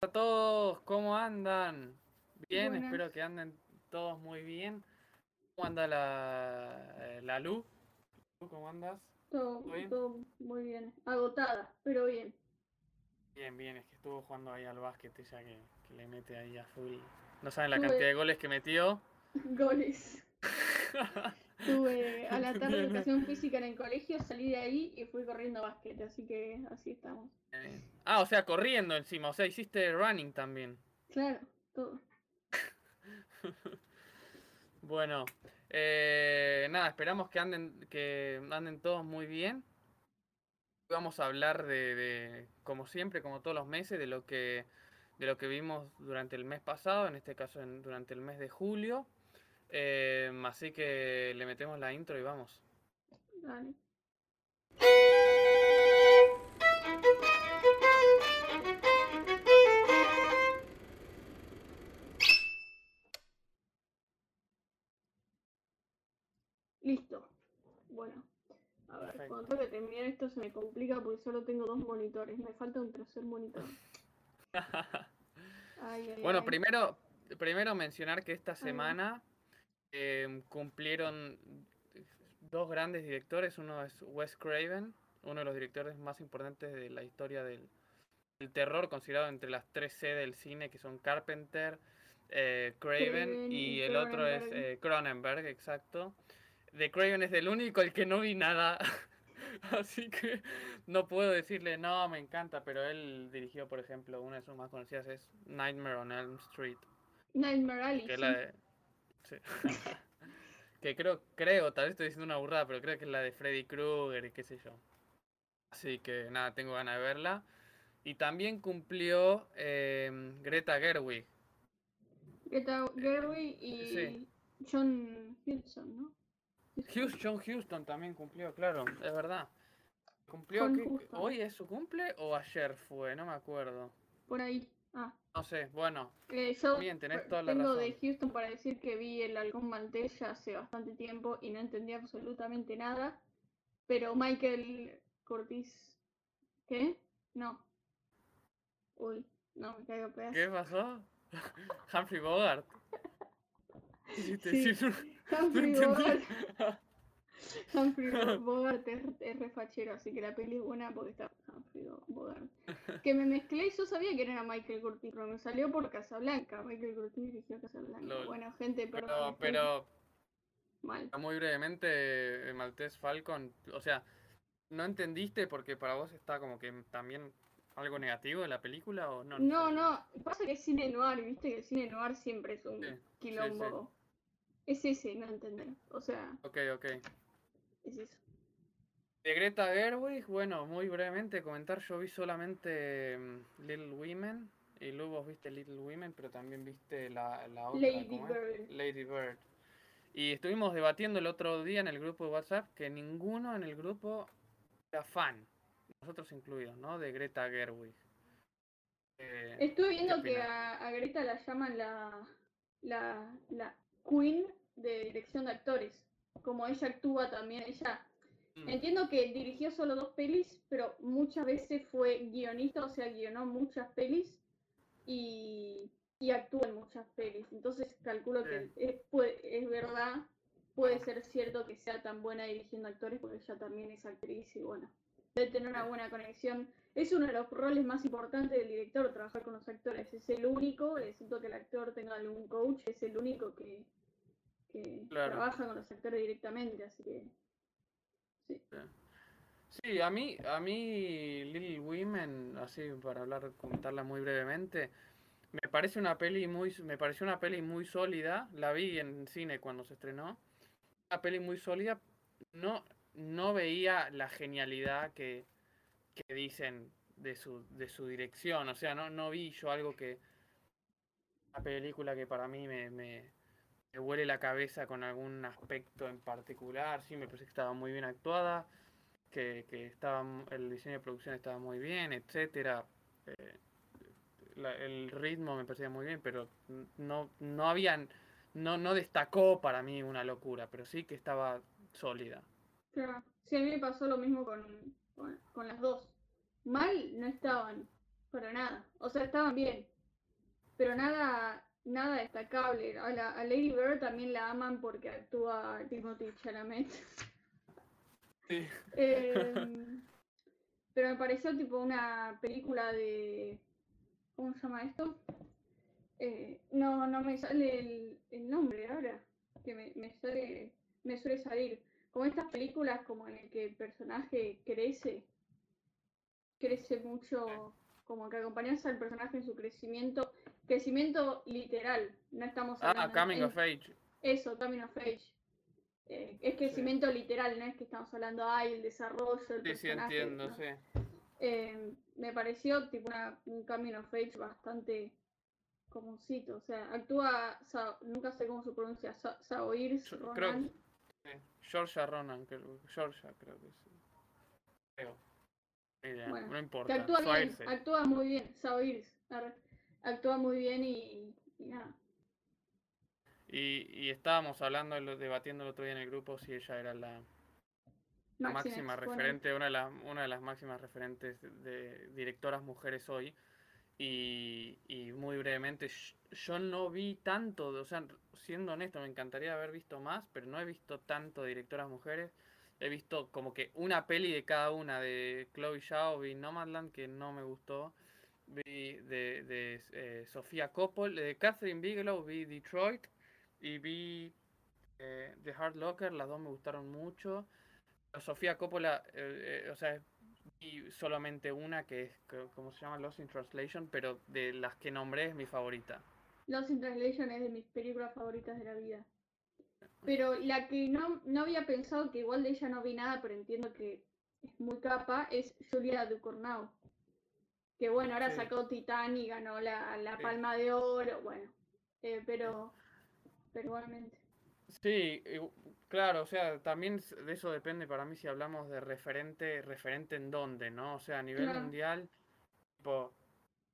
a todos, ¿cómo andan? Bien, espero que anden todos muy bien. ¿Cómo anda la, eh, la Lu? ¿Cómo andas? Todo, ¿Todo, muy bien. Agotada, pero bien. Bien, bien, es que estuvo jugando ahí al básquet ya que, le mete ahí a full. No saben la cantidad de goles que metió. Goles. Tuve a la tarde educación física en el colegio, salí de ahí y fui corriendo básquet, así que así estamos. Ah, o sea, corriendo encima, o sea, hiciste running también. Claro, todo. bueno, eh, nada, esperamos que anden, que anden todos muy bien. Vamos a hablar de, como siempre, como todos los meses, de lo que de lo que vimos durante el mes pasado, en este caso durante el mes de julio. Eh, así que le metemos la intro y vamos. Dale. Listo. Bueno. A ver, cuando tengo que terminar esto se me complica porque solo tengo dos monitores. Me falta un tercer monitor. bueno, primero primero mencionar que esta semana Em, cumplieron dos grandes directores. Uno es Wes Craven, uno de los directores más importantes de la historia del, terror, considerado entre las tres C del cine, que son Carpenter, eh, Craven y el otro es eh, Cronenberg, exacto. De Craven es el único el que no vi nada. Así que no puedo decirle, no, me encanta, pero él dirigió, por ejemplo, una de sus más conocidas es Nightmare on Elm Street. Nightmare Alley. que creo, creo, tal vez estoy diciendo una burrada, pero creo que es la de Freddy Krueger y qué sé yo. Así que nada, tengo ganas de verla. Y también cumplió em, Greta Gerwig. Greta Gerwig y John Houston, ¿no? John Houston también cumplió, claro, es verdad. ¿Cumplió? ¿Hoy es su cumple o ayer fue? No me acuerdo. Por ahí. Ah. No sé, bueno. Eh, yo tengo de Houston para decir que vi el halcón maltés ya hace bastante tiempo y no entendí absolutamente nada. Pero Michael Curtis. ¿Qué? No. Uy, no, me caigo pedazo. ¿Qué pasó? Humphrey Bogart. sí, Humphrey Bogart. Humphrey Bogart es, refachero, así que la peli es buena porque está Humphrey Bogart. Que me mezclé y yo sabía que era Michael Curtis, pero me salió por Casablanca. Michael Curtis dirigió Casablanca. Bueno, gente, perdón. Pero, Mal. Muy brevemente, Maltés Falcon, o sea, ¿no entendiste porque para vos está como que también algo negativo de la película o no? No, no, pasa que es cine noir, viste que el cine noir siempre es un quilombo. Es ese, no entender. O sea. Ok, ok. De Greta Gerwig, bueno, muy brevemente comentar, yo vi solamente mm, Little Women, y luego vos viste Little Women, pero también viste la, la otra, Lady Bird. Lady Bird. Y estuvimos debatiendo el otro día en el grupo de WhatsApp que ninguno en el grupo era fan, nosotros incluidos, ¿no? De Greta Gerwig. Eh, Estuve viendo que a, Greta la llaman la, la, la queen de dirección de actores como ella actúa también, ella mm. entiendo que dirigió solo dos pelis, pero muchas veces fue guionista, o sea, guionó muchas pelis y, y actúa en muchas pelis. Entonces calculo que es, es verdad, puede ser cierto que sea tan buena dirigiendo actores, porque ella también es actriz y bueno, debe tener una buena conexión. Es uno de los roles más importantes del director, trabajar con los actores. Es el único, excepto que el actor tenga algún coach, es el único que que trabaja con los actores directamente, así que sí. Sí, a mí, a mí Little Women, así para hablar, comentarla muy brevemente, me parece una peli muy, me pareció una peli muy sólida, la vi en cine cuando se estrenó, una peli muy sólida, no, no veía la genialidad que, que dicen de su, de su dirección, o sea, no, no vi yo algo que, una película que para mí me, me huele la cabeza con algún aspecto en particular. Sí, me parece que estaba muy bien actuada, que, que estaba, el diseño de producción estaba muy bien, etcétera. Eh, el ritmo me parecía muy bien, pero no, no habían, no, no destacó para mí una locura, pero sí que estaba sólida. Claro, sí, a mí me pasó lo mismo con, con, con las dos. Mal no estaban, para nada. O sea, estaban bien, pero nada nada destacable. A, la, a Lady Bird también la aman porque actúa Timothy Chalamet. Sí. Em, pero me pareció tipo una película de... ¿Cómo se llama esto? Eh, no, no me sale el, nombre ahora, que me, me, suele, me suele salir. Como estas películas como en el que el personaje crece, crece mucho, como que acompañas al personaje en su crecimiento Crecimiento literal, no estamos ah, hablando... Ah, coming of age. Eso, coming of age. Eh, es crecimiento literal, no es que estamos hablando, ay, el desarrollo del sí, Sí, entiendo, sí. Eh, me pareció tipo una, un coming of age bastante comúncito, o sea, actúa, nunca sé cómo se pronuncia, Saoirse Ronan. Creo, Georgia Ronan, Georgia creo que sí. Creo. No importa. actúa, bien, actúa muy bien, Saoirse actúa muy bien y, nada. Y, estábamos hablando, debatiendo el otro día en el grupo si ella era la, máxima, referente, una de, las, una de las máximas referentes de directoras mujeres hoy. Y, y, muy brevemente, yo no vi tanto, o sea, siendo honesto, me encantaría haber visto más, pero no he visto tanto directoras mujeres. He visto como que una peli de cada una, de Chloe Zhao, vi Nomadland, que no me gustó vi de, de eh, Sofía Coppola, de Catherine Bigelow, vi Detroit y vi eh, The Hard Locker, las dos me gustaron mucho. Sofía Coppola, eh, o sea, vi solamente una que es, ¿cómo se llama? Lost in Translation, pero de las que nombré es mi favorita. Lost in Translation es de mis películas favoritas de la vida. Pero la que no, no había pensado que igual de ella no vi nada, pero entiendo que es muy capa, es Julia Ducournau. Que bueno, ahora sacó Titán y ganó la, Palma de Oro, bueno, eh, pero, pero igualmente. Sí, claro, o sea, también de eso depende para mí si hablamos de referente, referente en dónde, ¿no? O sea, a nivel mundial, tipo,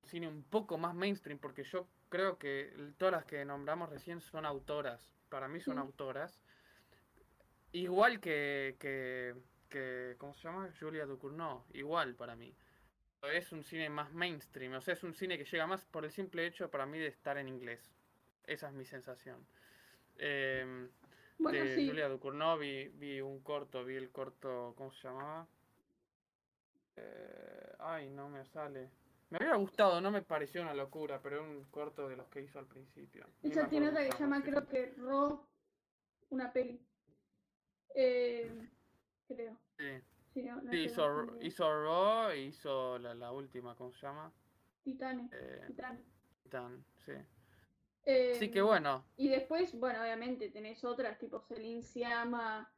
cine un poco más mainstream, porque yo creo que todas las que nombramos recién son autoras, para mí son autoras. Igual que, que, que, ¿cómo se llama? Julia Ducournau, igual para mí es un cine más mainstream, o sea, es un cine que llega más por el simple hecho para mí de estar en inglés. Esa es mi sensación. Eh, de Julia Ducournau vi, un corto, vi el corto, ¿cómo se llamaba? Eh, ay, no me sale. Me había gustado, no me pareció una locura, pero un corto de los que hizo al principio. Esa tiene otra que se llama, creo que Ro, una peli. Eh, creo. Sí. Sí, hizo, hizo Raw e hizo la, la, última, ¿cómo se llama? Titane. Eh, Titan. sí. Eh, sí que bueno. Y después, bueno, obviamente tenés otras, tipo Celine Siama,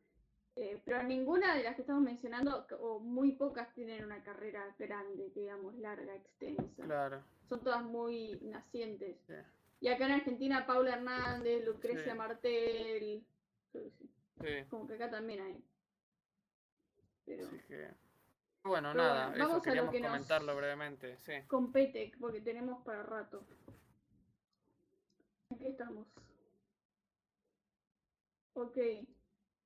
eh, pero ninguna de las que estamos mencionando, o muy pocas tienen una carrera grande, digamos, larga, extensa. Claro. Son todas muy nacientes. Y acá en Argentina, Paula Hernández, Lucrecia Martel. Sí. Como que acá también hay. Así que. Bueno, nada, eso queríamos comentarlo brevemente. Sí. Compete, porque tenemos para rato. Aquí estamos. Ok.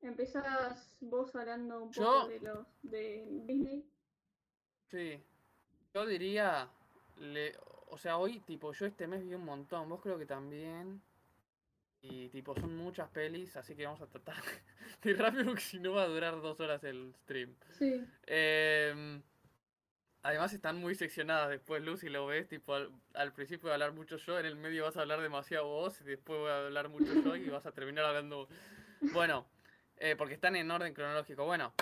Empezás vos hablando un poco de los de Disney. Sí. Yo diría. Le, o sea, hoy, tipo, yo este mes vi un montón. Vos creo que también. Y tipo, son muchas pelis, así que vamos a tratar de rápido porque si no va a durar dos horas el stream. Sí. Em, además están muy seccionadas después, Lucy, lo ves, tipo, al, principio voy a hablar mucho yo, en el medio vas a hablar demasiado vos, y después voy a hablar mucho yo y vas a terminar hablando... Bueno, eh, porque están en orden cronológico. Bueno,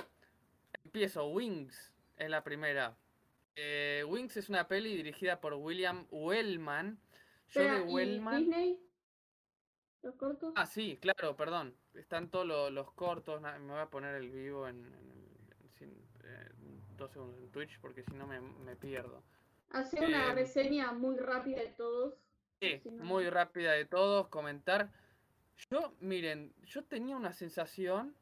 empiezo. Wings es la primera. Eh, Wings es una peli dirigida por William Wellman. De Wellman... ¿Los cortos? Ah, sí, claro, perdón. Están todos los, cortos. Me voy a poner el vivo en, eh, dos segundos en Twitch porque si no me, pierdo. Hacer una eh, reseña muy rápida de todos. Sí, muy rápida de todos. Comentar. Yo, miren, yo tenía una sensación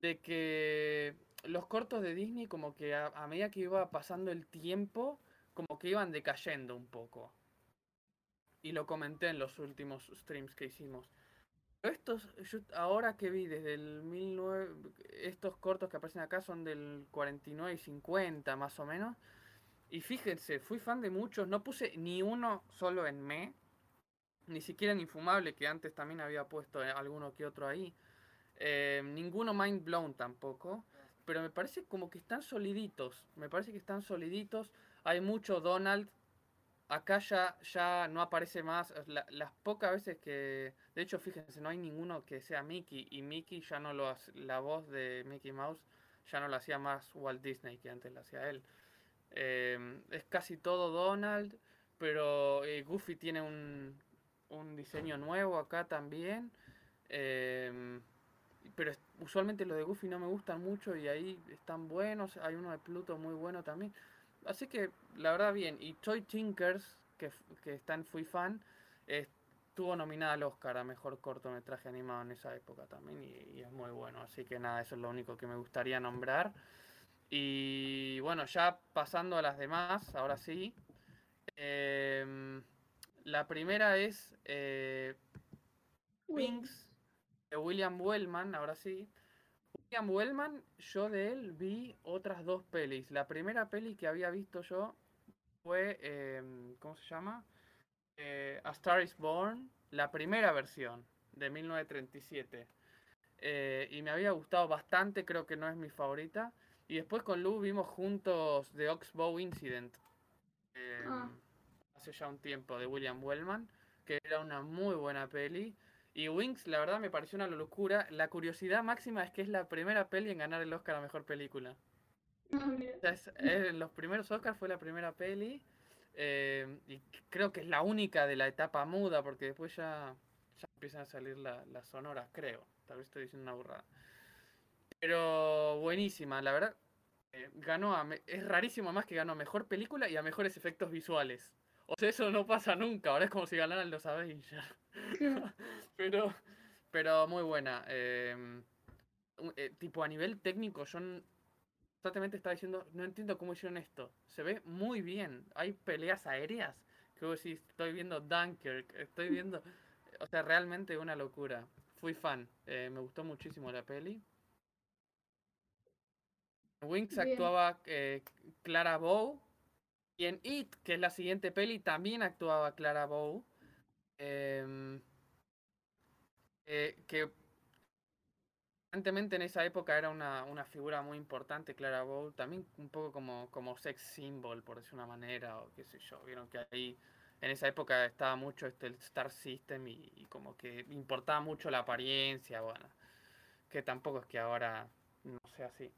de que los cortos de Disney como que a medida que iba pasando el tiempo, como que iban decayendo un poco y lo comenté en los últimos streams que hicimos. Estos, ahora que vi desde el 19, estos cortos que aparecen acá son del 49 y 50 más o menos. y fíjense, fui fan de muchos, no puse ni uno solo en me, ni siquiera en Infumable, que antes también había puesto alguno que otro ahí. Eh, ninguno Mind Blown tampoco, pero me parece como que están soliditos, me parece que están soliditos. Hay mucho Donald, acá ya, ya no aparece más, las pocas veces que, de hecho fíjense, no hay ninguno que sea Mickey, y Mickey ya no lo hace, la voz de Mickey Mouse ya no la hacía más Walt Disney que antes la hacía él. Es casi todo Donald, pero eh, Goofy tiene un, un, diseño nuevo acá también. Em, pero usualmente los de Goofy no me gustan mucho y ahí están buenos. Hay uno de Pluto muy bueno también. Así que la verdad bien. Y Toy Tinkers, que, que está en Fui Fan, estuvo nominada al Oscar a Mejor Cortometraje Animado en esa época también y, es muy bueno. Así que nada, eso es lo único que me gustaría nombrar. Y bueno, ya pasando a las demás, ahora sí. Em, la primera es eh, Wings de William Wellman, ahora sí. William Wellman, yo de él vi otras dos pelis. La primera peli que había visto yo fue, em, ¿cómo se llama? Eh, A Star is Born, la primera versión de 1937. Eh, y me había gustado bastante, creo que no es mi favorita. Y después con Lu vimos juntos The Oxbow Incident. Em, ah. Hace ya un tiempo, de William Wellman. Que era una muy buena peli. Y Wings, la verdad, me pareció una locura. La curiosidad máxima es que es la primera peli en ganar el Oscar a Mejor Película. Ah, en los primeros Oscars fue la primera peli. Em, y creo que es la única de la etapa muda, porque después ya, ya empiezan a salir las sonoras, creo. Tal vez estoy diciendo una burrada. Pero buenísima, la verdad. Eh, ganó a, es rarísimo más que ganó a mejor película y a mejores efectos visuales. O sea, eso no pasa nunca. Ahora es como si ganaran los Avengers. pero, pero muy buena. Em, eh, tipo, a nivel técnico, yo constantemente estaba diciendo, no entiendo cómo hicieron esto. Se ve muy bien. Hay peleas aéreas que vos decís, estoy viendo Dunkirk, estoy viendo... O sea, realmente una locura. Fui fan. Eh, me gustó muchísimo la peli. Wings actuaba eh, Clara Bow. Y en It, que es la siguiente peli, también actuaba Clara Bow. Em, eh, que evidentemente en esa época era una, una, figura muy importante, Clara Bow, también un poco como, como sex symbol, por decir una manera, o qué sé yo. Vieron que ahí en esa época estaba mucho este, el Star System y, y como que importaba mucho la apariencia, bueno, que tampoco es que ahora no sea así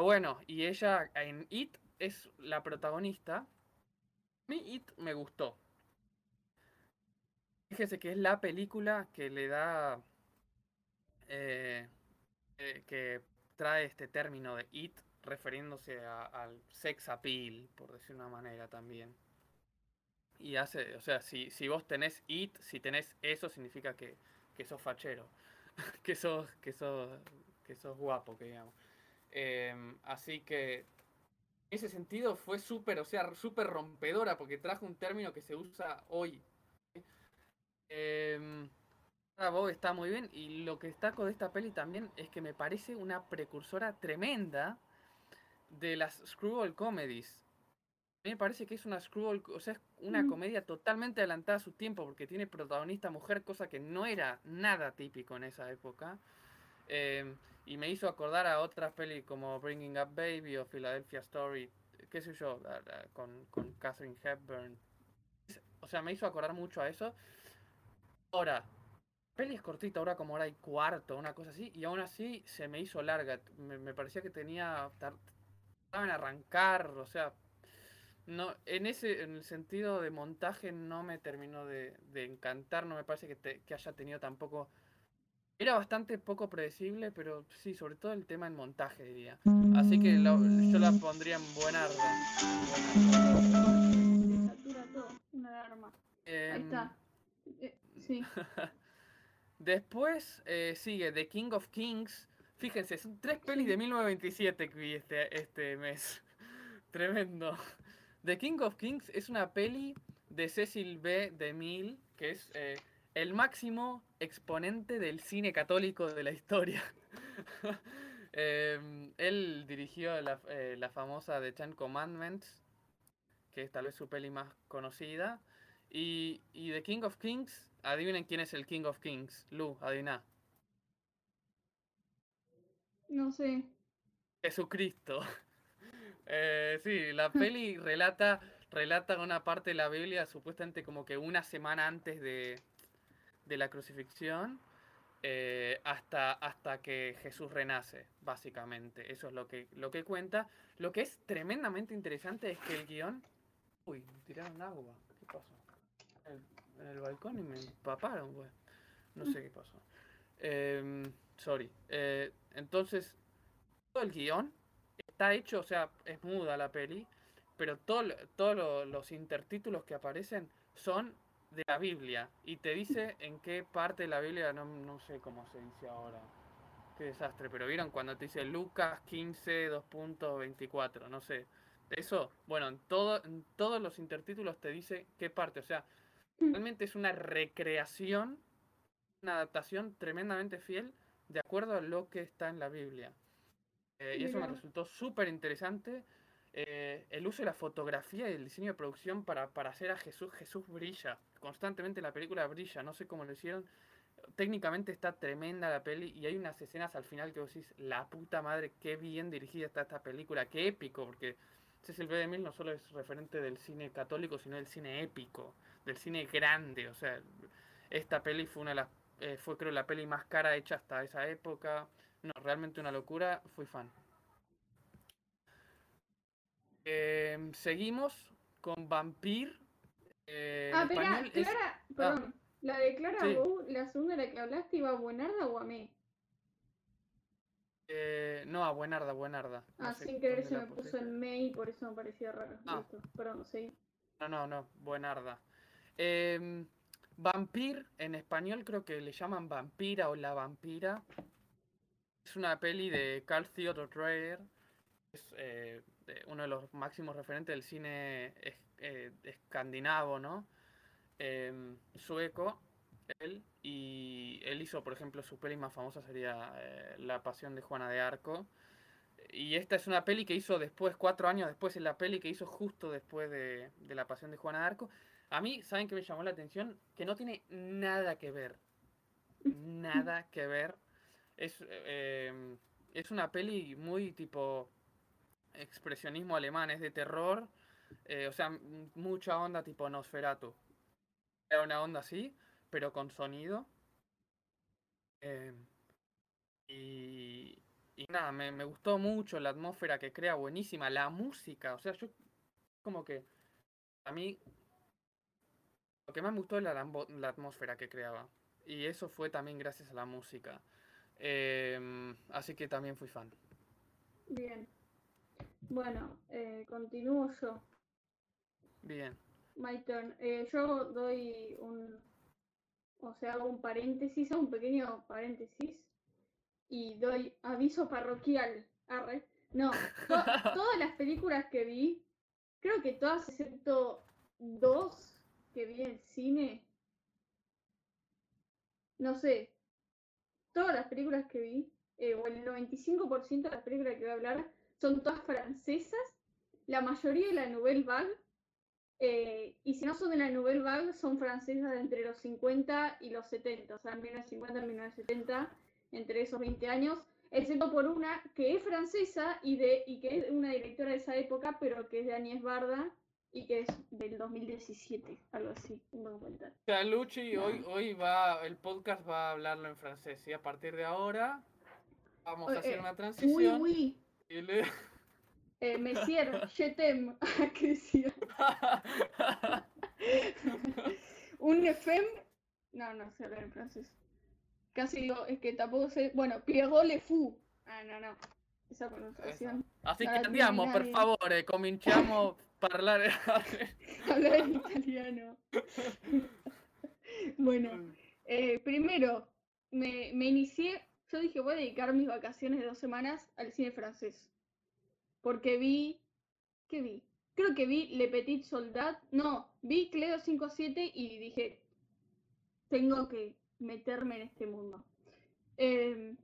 bueno, y ella en It es la protagonista. Mí It me gustó. Fíjese que es la película que le da. Eh, eh, que trae este término de It refiriéndose al sex appeal, por decir una manera también. Y hace, o sea, si, si vos tenés It, si tenés eso, significa que, que sos fachero, que sos, que sos, que sos guapo, que digamos. Em, así que ese sentido fue súper, o sea, súper rompedora porque trajo un término que se usa hoy. Eh, Bob está muy bien y lo que destaco de esta peli también es que me parece una precursora tremenda de las screwball comedies. A mí me parece que es una screwball, o sea, es una comedia totalmente adelantada a su tiempo porque tiene protagonista mujer, cosa que no era nada típico en esa época. Eh, y me hizo acordar a otras pelis como Bringing Up Baby o Philadelphia Story, qué sé yo, con, con Catherine Hepburn. O sea, me hizo acordar mucho a eso. Ahora, peli es cortita, ahora como hora y cuarto, una cosa así, y aún así se me hizo larga. Me, parecía que tenía. Estaba en arrancar, o sea. No, en ese en el sentido de montaje no me terminó de, de encantar, no me parece que, que haya tenido tampoco era bastante poco predecible, pero sí, sobre todo el tema en montaje, diría. Así que yo la pondría en buena Ahí está. Eh, sí. Después eh, sigue The King of Kings. Fíjense, son tres pelis de 1927 que vi este, este mes. Tremendo. The King of Kings es una peli de Cecil B. DeMille, que es eh, el máximo exponente del cine católico de la historia. Em, él dirigió la, eh, la, famosa The Ten Commandments, que es tal vez su peli más conocida. Y, y The King of Kings, adivinen quién es el King of Kings. Lu, adivina. No sé. Jesucristo. Eh, sí, la peli relata, relata una parte de la Biblia supuestamente como que una semana antes de, de la crucifixión. Eh, hasta, hasta que Jesús renace, básicamente. Eso es lo que, lo que cuenta. Lo que es tremendamente interesante es que el guion... Uy, me tiraron agua. ¿Qué pasó? En el, balcón y me empaparon, güey. No sé qué pasó. Em, sorry. Eh, entonces, todo el guion está hecho, o sea, es muda la peli, pero todos los intertítulos que aparecen son de la Biblia y te dice en qué parte de la Biblia, no, no sé cómo se dice ahora. Qué desastre, pero vieron cuando te dice Lucas 15, 2.24, no sé. Eso, bueno, en, todo, en todos los intertítulos te dice qué parte, o sea, realmente es una recreación, una adaptación tremendamente fiel de acuerdo a lo que está en la Biblia. Eh, y eso me resultó súper interesante. Eh, el uso de la fotografía y el diseño de producción para, para hacer a Jesús, Jesús brilla, constantemente la película brilla, no sé cómo lo hicieron. Técnicamente está tremenda la peli y hay unas escenas al final que vos decís, la puta madre, qué bien dirigida está esta película, qué épico, porque Cecil B. DeMille no solo es referente del cine católico, sino del cine épico, del cine grande, o sea, esta peli fue una de las, eh, fue creo la peli más cara hecha hasta esa época, no, realmente una locura, fui fan. Em, seguimos con Vampir. Eh, ah, espera, Clara, ah. perdón. la de Clara la segunda de la que hablaste, ¿iba a Buenarda o a mí? Eh, no, a Buenarda, Buenarda. ah, sin querer se me puso en May, por eso me parecía raro. Ah. perdón, sí. No, no, no, Buenarda. Eh, Vampir, en español creo que le llaman Vampira o La Vampira. Es una peli de Carl Theodor Dreyer. Es eh, uno de los máximos referentes del cine eh, escandinavo, ¿no? Em, sueco, él, y él hizo, por ejemplo, su peli más famosa sería eh, La Pasión de Juana de Arco. Y esta es una peli que hizo después, cuatro años después, es la peli que hizo justo después de, La Pasión de Juana de Arco. A mí, ¿saben qué me llamó la atención? Que no tiene nada que ver. Nada que ver. Es, em, es una peli muy tipo expresionismo alemán, es de terror, eh, o sea, mucha onda tipo Nosferatu. Era una onda así, pero con sonido. Eh, y, nada, me, gustó mucho la atmósfera que crea, buenísima, la música, o sea, yo como que a mí lo que más me gustó es la, la atmósfera que creaba. Y eso fue también gracias a la música. Eh, así que también fui fan. Bien. Bueno, eh, continúo yo. Bien. My turn. Eh, yo doy un, o sea, hago un paréntesis, hago un pequeño paréntesis y doy aviso parroquial. Arre. No, todas las películas que vi, creo que todas excepto dos que vi en cine, no sé, todas las películas que vi, eh, o el 95% de las películas que voy a hablar, son todas francesas, la mayoría de la Nouvelle Vague, eh, y si no son de la Nouvelle Vague, son francesas de entre los 50 y los 70, o sea, 1950 y 1970, entre esos 20 años, excepto por una que es francesa y, de, y que es una directora de esa época, pero que es de Agnès Barda y que es del 2017, algo así, un documental. O sea, Luchi, hoy, hoy va, el podcast va a hablarlo en francés y a partir de ahora vamos a hacer eh, una transición. Eh, Messier. ¿Qué decía? Un femme. No, no sé hablar en francés. Casi digo, es que tampoco sé. Bueno, Pierrot le fou. Ah, no, no. Esa pronunciación. Así que andiamo, por favor, eh, cominciamo hablar hablar italiano. bueno, eh, primero, me, me inicié. Yo dije, voy a dedicar mis vacaciones de dos semanas al cine francés porque vi, ¿qué vi? Creo que vi Le Petit Soldat, no, vi Cleo 5-7 y dije, tengo que meterme en este mundo. Em,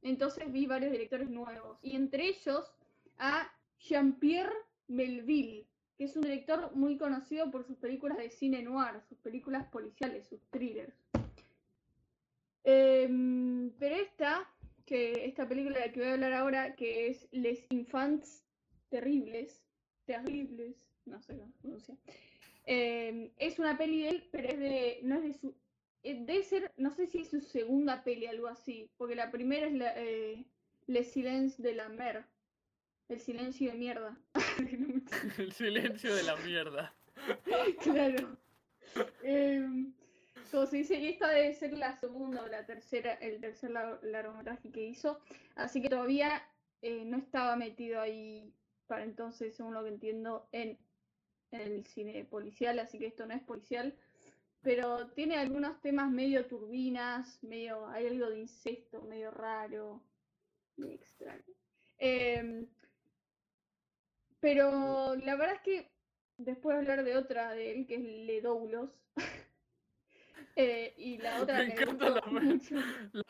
entonces vi varios directores nuevos y entre ellos a Jean-Pierre Melville, que es un director muy conocido por sus películas de cine noir, sus películas policiales, sus thrillers. Em, pero esta, que esta película de la que voy a hablar ahora, que es Les Infants Terribles, Terribles, no sé cómo se pronuncia, em, es una peli de él, pero es de, no es de su, eh, debe ser, no sé si es su segunda peli, algo así, porque la primera es la, eh, Le Silence de la Mer, el silencio de mierda. el silencio de la mierda. claro. Como se dice, esta debe ser la segunda o la tercera, el tercer largometraje que hizo. Así que todavía eh, no estaba metido ahí para entonces, según lo que entiendo, en, en el cine policial. Así que esto no es policial. Pero tiene algunos temas medio turbinas, medio, hay algo de incesto, medio raro, medio extraño. Eh, pero la verdad es que después de hablar de otra de él, que es Ledoulos, eh, y la otra me, encanta la, la,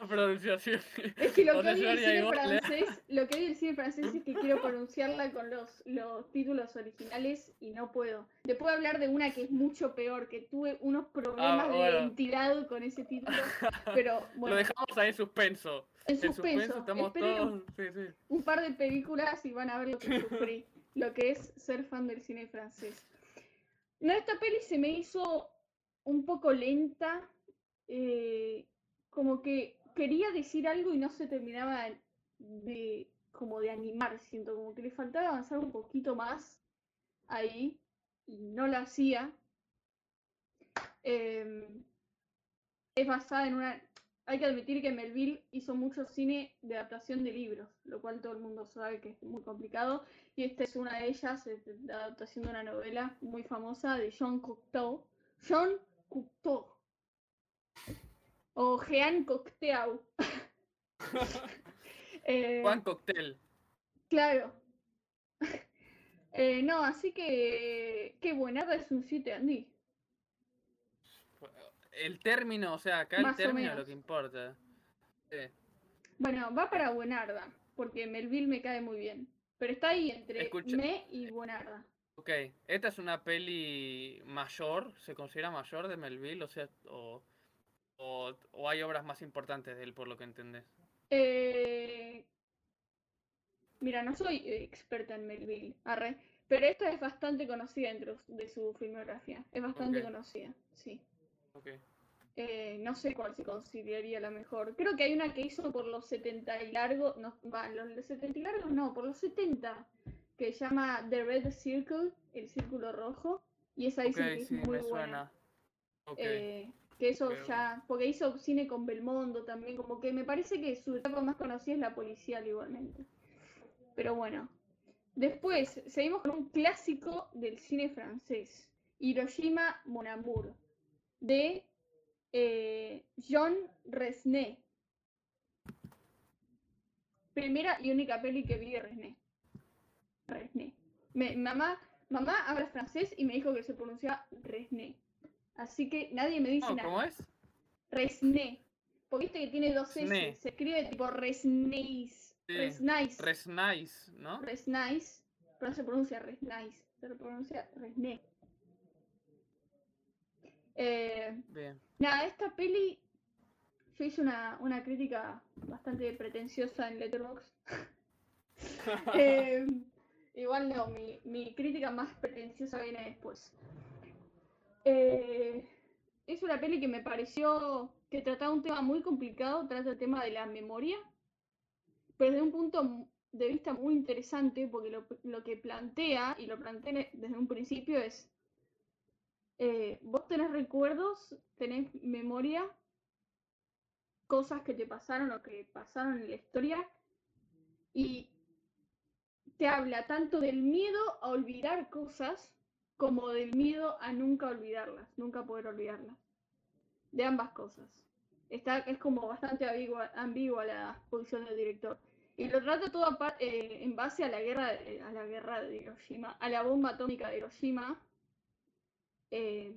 pronunciación. Es que lo que odio del cine francés, lo que cine francés es que quiero pronunciarla con los, los títulos originales y no puedo. Después de hablar de una que es mucho peor, que tuve unos problemas ah, de identidad con ese título, pero bueno. Lo dejamos ahí en suspenso. En suspenso, estamos todos. Un par de películas y van a ver lo que sufrí lo que es ser fan del cine francés. No, esta peli se me hizo un poco lenta, eh, como que quería decir algo y no se terminaba de como de animar, siento como que le faltaba avanzar un poquito más ahí y no lo hacía. Em, es basada en una hay que admitir que Melville hizo mucho cine de adaptación de libros, lo cual todo el mundo sabe que es muy complicado. Y esta es una de ellas, la adaptación de una novela muy famosa de Jean Cocteau. Jean Cocteau. O Jean Cocteau. eh, Juan Cocktail. Claro. Eh, no, así que qué buena es un sitio, Andy el término, o sea, acá el término es lo que importa. Bueno, va para Buenarda, porque Melville me cae muy bien. Pero está ahí entre me y Buenarda. Ok, esta es una peli mayor, ¿se considera mayor de Melville? O sea, o, o, hay obras más importantes de él, por lo que entendés. Eh... Mira, no soy experta en Melville, arre, pero esta es bastante conocida dentro de su filmografía. Es bastante conocida, sí. Eh, no sé cuál se consideraría la mejor. Creo que hay una que hizo por los 70 y largos, no, va, los 70 y largos no, por los 70, que se llama The Red Circle, el círculo rojo, y esa dice que es muy buena. Eh, que eso ya, porque hizo cine con Belmondo también, como que me parece que su etapa más conocida es la policial igualmente. Pero bueno. Después, seguimos con un clásico del cine francés, Hiroshima Mon Amour de eh, John Resné. Primera y única peli que vi de Resné. Resné. mamá, mamá habla francés y me dijo que se pronuncia Resné. Así que nadie me dice nada. ¿Cómo es? Resné. Porque viste que tiene dos S. Se escribe tipo Resnéis. Resnais. Resnais, ¿no? Resnais. Pero se pronuncia Resnais. Se pronuncia Resné. Eh, nada, esta peli, yo hice una, crítica bastante pretenciosa en Letterboxd. Eh, igual no, mi, crítica más pretenciosa viene después. Eh, es una peli que me pareció que trataba un tema muy complicado, trata el tema de la memoria, pero desde un punto de vista muy interesante, porque lo, lo que plantea, y lo planteé desde un principio, es eh, vos tenés recuerdos, tenés memoria, cosas que te pasaron o que pasaron en la historia, y te habla tanto del miedo a olvidar cosas como del miedo a nunca olvidarlas, nunca poder olvidarlas. De ambas cosas. Está, es como bastante ambigua, la posición del director. Y lo trata todo eh, en base a la guerra, a la guerra de Hiroshima, a la bomba atómica de Hiroshima, eh,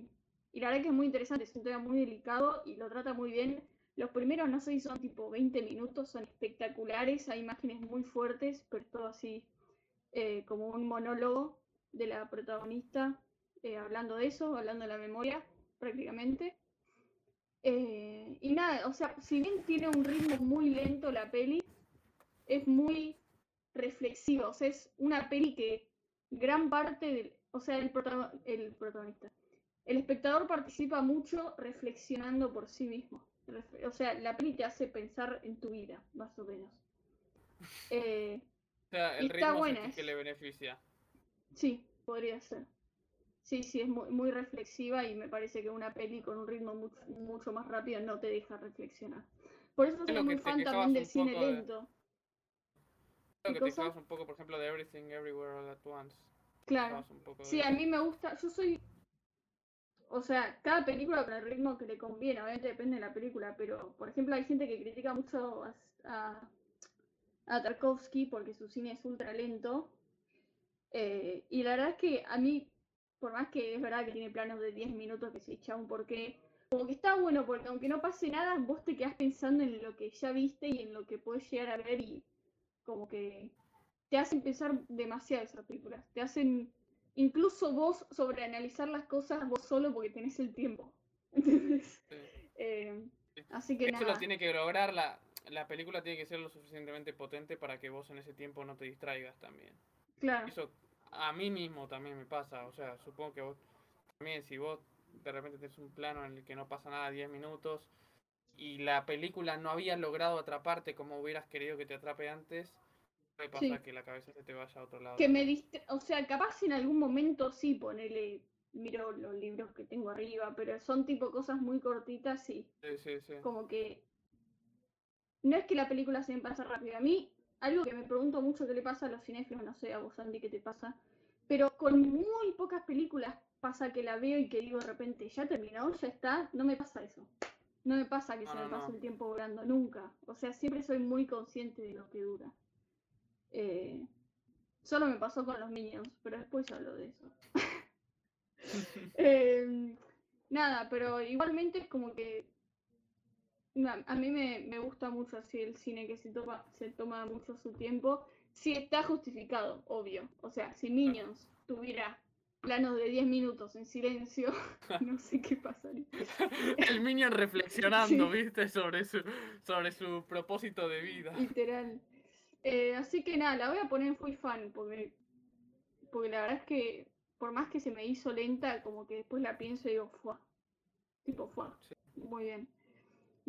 y la verdad que es muy interesante, es un tema muy delicado y lo trata muy bien. Los primeros, no sé si son tipo 20 minutos, son espectaculares, hay imágenes muy fuertes, pero todo así eh, como un monólogo. de la protagonista eh, hablando de eso, hablando de la memoria, prácticamente. Eh, y nada, o sea, si bien tiene un ritmo muy lento la peli, es muy reflexiva, o sea, es una peli que gran parte del, o sea, el, protagonista, el espectador participa mucho reflexionando por sí mismo. O sea, la peli te hace pensar en tu vida, más o menos. O sea, el ritmo está buena, que le beneficia. Sí, podría ser. Sí, sí, es muy, muy, reflexiva y me parece que una peli con un ritmo mucho, mucho más rápido no te deja reflexionar. Por eso soy muy fan también del cine lento. Creo que te un poco, por ejemplo, de Everything Everywhere All At Once. Claro. Sí, a mí me gusta. Yo soy. O sea, cada película con el ritmo que le conviene, obviamente depende de la película, pero por ejemplo, hay gente que critica mucho a, a, Tarkovsky porque su cine es ultra lento. Eh, y la verdad es que a mí por más que es verdad que tiene planos de 10 minutos que se echa un porqué, como que está bueno porque aunque no pase nada, vos te quedás pensando en lo que ya viste y en lo que puedes llegar a ver y como que te hacen pensar demasiado esas películas, te hacen incluso vos sobreanalizar las cosas vos solo porque tenés el tiempo. Eh, así que Eso lo tiene que lograr, la, la película tiene que ser lo suficientemente potente para que vos en ese tiempo no te distraigas también. Claro a mí mismo también me pasa, o sea, supongo que vos también si vos de repente tenés un plano en el que no pasa nada 10 minutos y la película no había logrado atraparte como hubieras querido que te atrape antes, puede pasar que la cabeza se te vaya a otro lado. Que me o sea, capaz en algún momento sí ponele miro los libros que tengo arriba, pero son tipo cosas muy cortitas y sí, sí, sí. como que no es que la película se me pasa rápido. A mí algo que me pregunto mucho qué le pasa a los cinéfilos, no sé, a vos Andy, qué te pasa, pero con muy pocas películas pasa que la veo y que digo de repente, ya terminó, ya está, no me pasa eso. No me pasa que se me pase el tiempo volando, nunca. O sea, siempre soy muy consciente de lo que dura. Eh, solo me pasó con los Minions, pero después hablo de eso. Eh, nada, pero igualmente es como que a mí me, gusta mucho así el cine que se toma, se toma mucho su tiempo. Si está justificado, obvio. O sea, si Minions tuviera planos de 10 minutos en silencio, no sé qué pasaría. el Minion reflexionando, ¿viste? Sobre su, sobre su propósito de vida. Literal. Eh, así que nada, la voy a poner en Fui Fan, porque, porque la verdad es que por más que se me hizo lenta, como que después la pienso y digo, fue. Tipo, fue. Muy bien.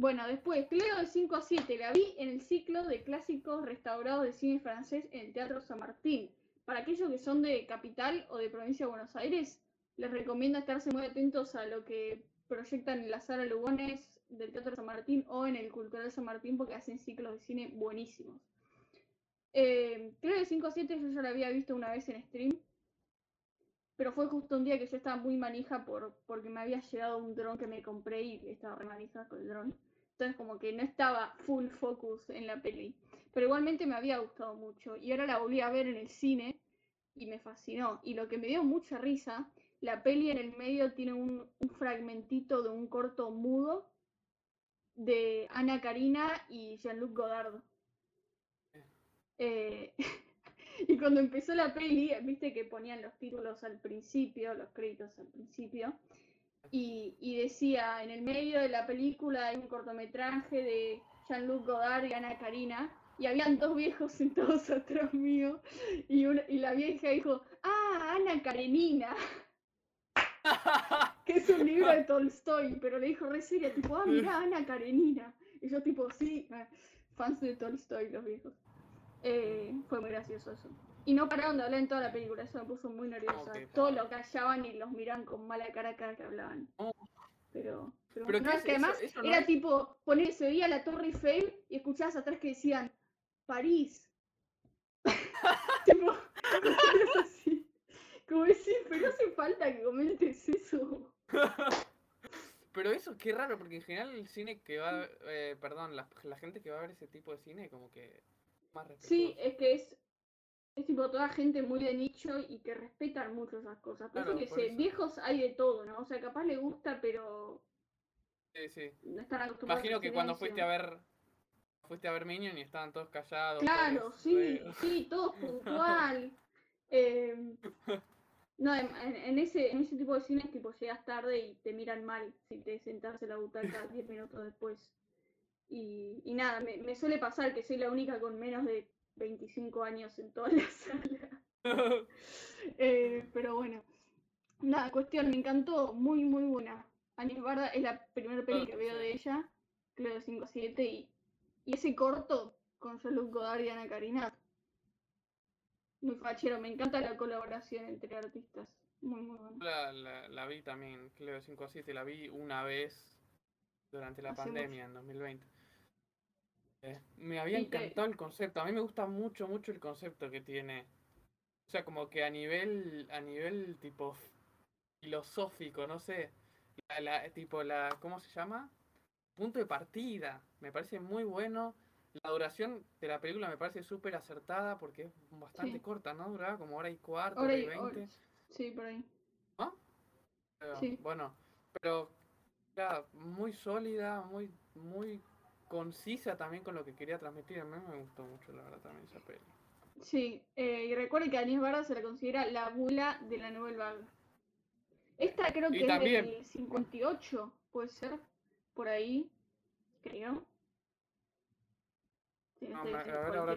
Bueno, después, Cleo de 5 a 7, la vi en el ciclo de clásicos restaurados de cine francés en el Teatro San Martín. Para aquellos que son de capital o de provincia de Buenos Aires, les recomiendo estarse muy atentos a lo que proyectan en la sala Lugones del Teatro San Martín o en el Cultural San Martín porque hacen ciclos de cine buenísimos. Eh, Cleo de 5 a 7 yo ya la había visto una vez en stream, pero fue justo un día que yo estaba muy manija por, porque me había llegado un dron que me compré y estaba re manija con el dron. Entonces como que no estaba full focus en la peli. Pero igualmente me había gustado mucho. Y ahora la volví a ver en el cine y me fascinó. Y lo que me dio mucha risa, la peli en el medio tiene un, fragmentito de un corto mudo de Ana Karina y Jean-Luc Godard. Eh, y cuando empezó la peli, viste que ponían los títulos al principio, los créditos al principio, y, decía, en el medio de la película hay un cortometraje de Jean-Luc Godard y Ana Karina, y habían dos viejos sentados atrás mío, y, y la vieja dijo, ah, Ana Karenina, que es un libro de Tolstoy, pero le dijo re seria, tipo, ah, mira, Ana Karenina, y yo tipo, sí, eh, fans de Tolstoy los viejos. Eh, fue muy gracioso eso. Y no pararon de hablar en toda la película, eso me puso muy nerviosa. Todos lo callaban y los miraban con mala cara cada que hablaban. Oh. Pero, pero, no, es que además era tipo, poner, se veía la Torre Eiffel y escuchabas atrás que decían París. tipo, así. Como decir, pero no hace falta que comentes eso. Pero eso, qué raro, porque en general el cine que va, eh, perdón, la, la, gente que va a ver ese tipo de cine, como que más Sí, es que es, es tipo toda gente muy de nicho y que respetan mucho esas cosas. Claro, que sé, viejos hay de todo, ¿no? O sea, capaz le gusta, pero. Sí, sí. No están acostumbrados. Imagino que cuando fuiste a ver. Fuiste a ver Minion y estaban todos callados. Claro, sí, sí, todos puntual. eh, No, en, ese, en ese tipo de cines, tipo, llegas tarde y te miran mal si te sentás en la butaca 10 minutos después. Y, y nada, me, me, suele pasar que soy la única con menos de 25 años en toda la sala. eh, pero bueno, nada, cuestión, me encantó, muy, muy buena. Anis Barda es la primera peli que veo de ella, Cleo 57, y, y ese corto con Jean-Luc Godard y Ana Karina muy fachero, me encanta la colaboración entre artistas. Muy, muy bueno. La, la, vi también, Cleo 5 7, la vi una vez durante la pandemia en 2020. Eh, me había encantado el concepto, a mí me gusta mucho, mucho el concepto que tiene. O sea, como que a nivel, a nivel tipo filosófico, no sé, la, tipo la, ¿cómo se llama? Punto de partida, me parece muy bueno la duración de la película me parece súper acertada porque es bastante corta, ¿no? Duraba como hora y cuarto, hora y veinte. Sí, por ahí. ¿No? sí. Bueno, pero ya, muy sólida, muy, muy concisa también con lo que quería transmitir. A mí me gustó mucho, la verdad, también esa peli. Sí, eh, y recuerde que a Anis Barra se la considera la bula de la Nouvelle Vague. Esta creo que es del 58, puede ser, por ahí, creo a ver,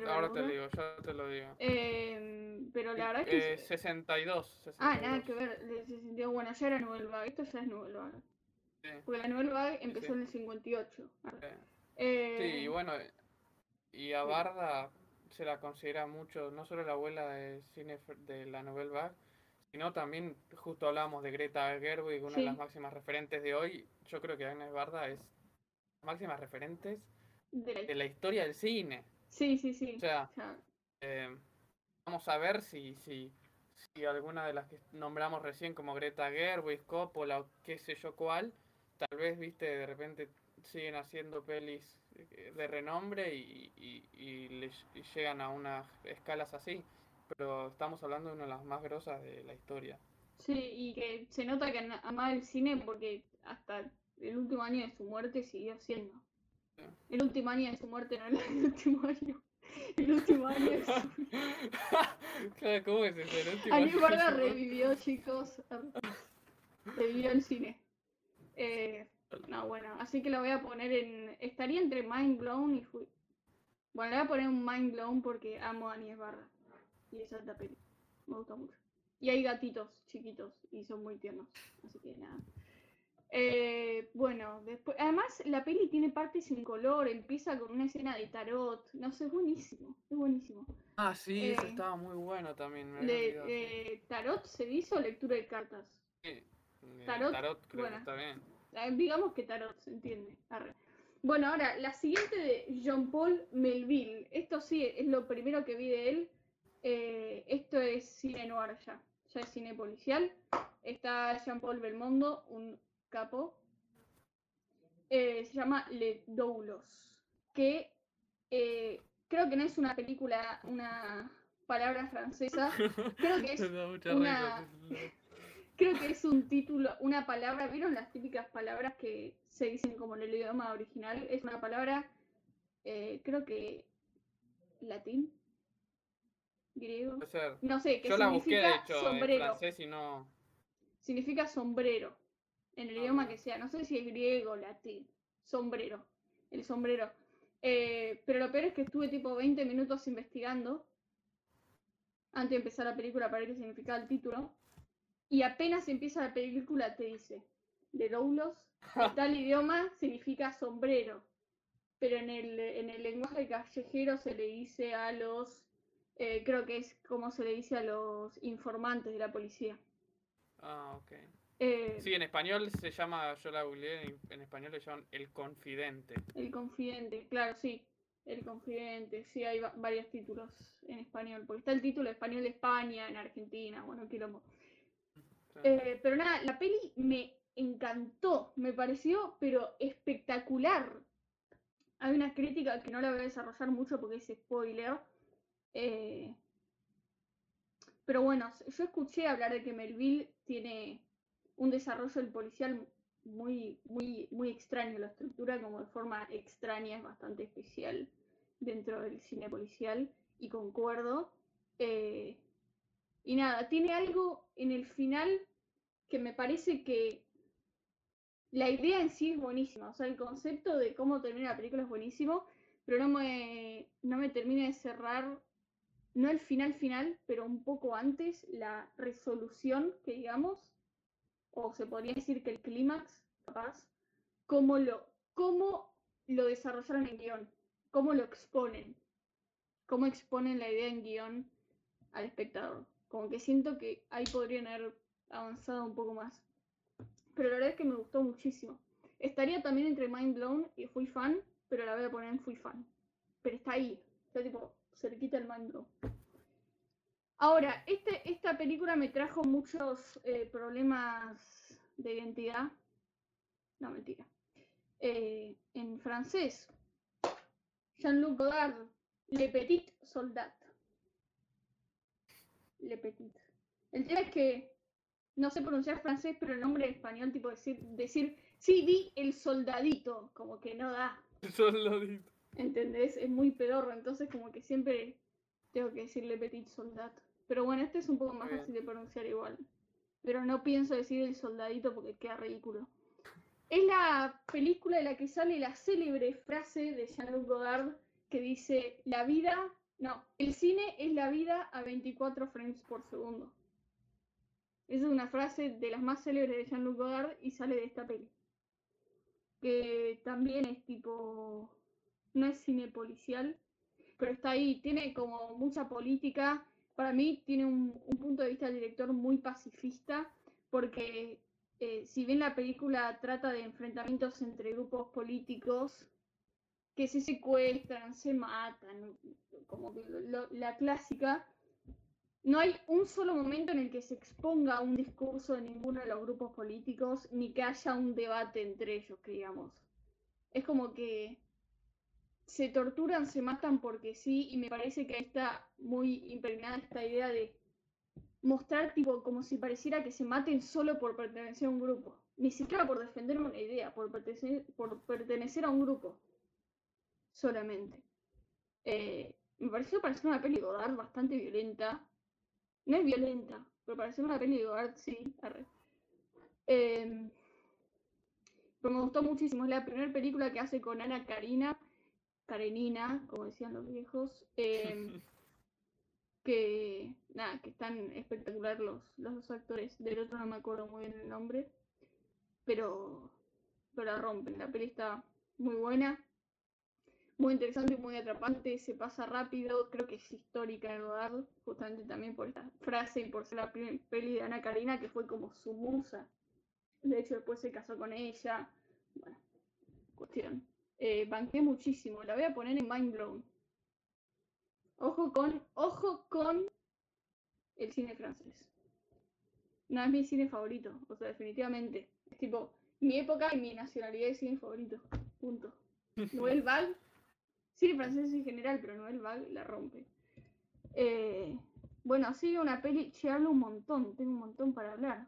ahora, te digo, ya te lo digo. Eh, pero la verdad que. Eh, 62, 62, Ah, nada que ver, de 62. Bueno, ya era Nouvelle Vague, esto ya es Nouvelle Vague. Sí. Porque la Nouvelle Vague empezó en el 58. Eh, sí, y bueno, y a Barda se la considera mucho, no solo la abuela de cine de la Nouvelle Vague, sino también, justo hablábamos de Greta Gerwig, una de las máximas referentes de hoy. Yo creo que Agnes Barda es máximas referentes de la, historia del cine. Sí, sí, sí. O sea, eh, vamos a ver si, si, si alguna de las que nombramos recién, como Greta Gerwig, Coppola o qué sé yo cuál, tal vez, viste, de repente siguen haciendo pelis eh, de renombre y, y, y, llegan a unas escalas así. Pero estamos hablando de una de las más grosas de la historia. Sí, y que se nota que amaba el cine porque hasta el último año de su muerte siguió siendo. El último año de su muerte, no el último año. El último año de su... ¿cómo es eso? El último año Guarda revivió, chicos. Revivió el cine. Eh, no, bueno, así que lo voy a poner en... Estaría entre Mind Blown y... Fui... Bueno, le voy a poner un Mind Blown porque amo a Anies Barra. Y esa es la peli. Me gusta mucho. Y hay gatitos chiquitos y son muy tiernos. Así que nada. Eh, bueno, después, además la peli tiene partes sin color, empieza con una escena de tarot, no sé, es buenísimo, es buenísimo. Ah, sí, eso eh, estaba muy bueno también. de, tarot se hizo lectura de cartas. Sí, tarot, creo que está bien. Eh, digamos que tarot, se entiende. Bueno, ahora, la siguiente de Jean-Paul Melville. Esto sí, es lo primero que vi de él. esto es cine noir ya, ya es cine policial. Está Jean-Paul Belmondo, un capo, eh, se llama Le Doulos, que eh, creo que no es una película, una palabra francesa, creo que es una... Creo que es un título, una palabra, ¿vieron las típicas palabras que se dicen como en el idioma original? Es una palabra, eh, creo que latín, griego. No sé, que significa sombrero. Significa sombrero en el idioma que sea, no sé si es griego, latín, sombrero, el sombrero. Eh, pero lo peor es que estuve tipo 20 minutos investigando antes de empezar la película para ver qué significaba el título. Y apenas empieza la película te dice, de Doulos, tal idioma significa sombrero. Pero en el, en el lenguaje callejero se le dice a los, eh, creo que es como se le dice a los informantes de la policía. Ah, ok. Eh, sí, en español se llama, yo la googleé, en español le llaman El Confidente. El Confidente, claro, sí. El Confidente, sí, hay varios títulos en español, porque está el título español de España, en Argentina, bueno, quilombo. Eh, pero nada, la peli me encantó, me pareció, pero espectacular. Hay una crítica que no la voy a desarrollar mucho porque es spoiler. Eh, pero bueno, yo escuché hablar de que Melville tiene un desarrollo del policial muy, muy, muy extraño. La estructura como de forma extraña es bastante especial dentro del cine policial y concuerdo. Eh, Y nada, tiene algo en el final que me parece que la idea en sí es buenísima. O sea, el concepto de cómo termina la película es buenísimo, pero no me, no me termina de cerrar, no el final final, pero un poco antes, la resolución, que digamos, o se podría decir que el clímax, capaz, cómo lo, cómo lo desarrollaron en guion, cómo lo exponen, cómo exponen la idea en guion al espectador. Como que siento que ahí podrían haber avanzado un poco más. Pero la verdad es que me gustó muchísimo. Estaría también entre Mind Blown y Fui Fan, pero la voy a poner en Fui Fan. Pero está ahí, está tipo cerquita el Mind Blown. Ahora, este, esta película me trajo muchos eh, problemas de identidad. No, mentira. Eh, en francés, Jean-Luc Godard, Le Petit Soldat. Le Petit. El tema es que no sé pronunciar francés, pero el nombre en español, tipo decir, decir, sí, di el soldadito, como que no da. Soldadito. ¿Entendés? Es muy pedorro, entonces como que siempre tengo que decirle petit soldat. Pero bueno, este es un poco más fácil de pronunciar igual. Pero no pienso decir el soldadito porque queda ridículo. Es la película de la que sale la célebre frase de Jean-Luc Godard que dice, la vida, no, el cine es la vida a 24 frames por segundo. Esa es una frase de las más célebres de Jean-Luc Godard y sale de esta peli. Que también es tipo. No es cine policial, pero está ahí. Tiene como mucha política. Para mí tiene un, punto de vista del director muy pacifista, porque eh, si bien la película trata de enfrentamientos entre grupos políticos que se secuestran, se matan, como la clásica, no hay un solo momento en el que se exponga un discurso de ninguno de los grupos políticos, ni que haya un debate entre ellos, digamos. Es como que se torturan, se matan porque sí, y me parece que ahí está muy impregnada esta idea de mostrar tipo como si pareciera que se maten solo por pertenecer a un grupo. Ni siquiera por defender una idea, por pertenecer, por pertenecer a un grupo. Solamente. Eh, me pareció parecer una peli Godard bastante violenta, no es violenta, pero parece una peli de art, sí. Eh, pero me gustó muchísimo. Es la primera película que hace con Ana Karina, Karenina, como decían los viejos. Em, que nada, que están espectacular los, los dos actores. Del otro no me acuerdo muy bien el nombre. Pero, pero la rompen. La peli está muy buena muy interesante, muy atrapante, se pasa rápido, creo que es histórica en justamente también por esta frase y por ser la primera peli de Ana Karina, que fue como su musa. De hecho, después se casó con ella. Bueno, cuestión. Eh, banqué muchísimo, la voy a poner en Mind Blown. Ojo con, ojo con el cine francés. No es mi cine favorito, o sea, definitivamente. Es tipo mi época y mi nacionalidad de cine favorito. Punto. Noel Val Sí, francés en general, pero Noel Bag la rompe. Eh, bueno, sigue una peli, che, hablo un montón, tengo un montón para hablar.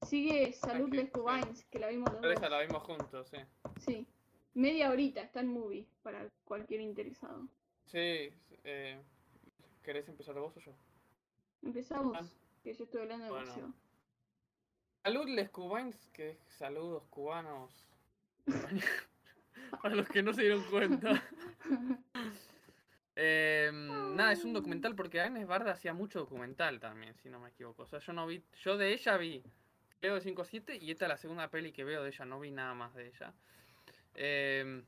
Sigue Salud Les Cubines, que la vimos los Esa la vimos juntos, sí. Sí, media horita, está en movie, para cualquier interesado. Sí, eh, ¿querés empezar vos o yo? Empezamos, ah. que yo estoy hablando de bueno. Salud Les Cubines, que es saludos cubanos. Para los que no se dieron cuenta. Em, nada, es un documental porque Agnes Barda hacía mucho documental también, si no me equivoco. O sea, yo no vi, yo de ella vi Leo de 5-7 y esta es la segunda peli que veo de ella, no vi nada más de ella. Em,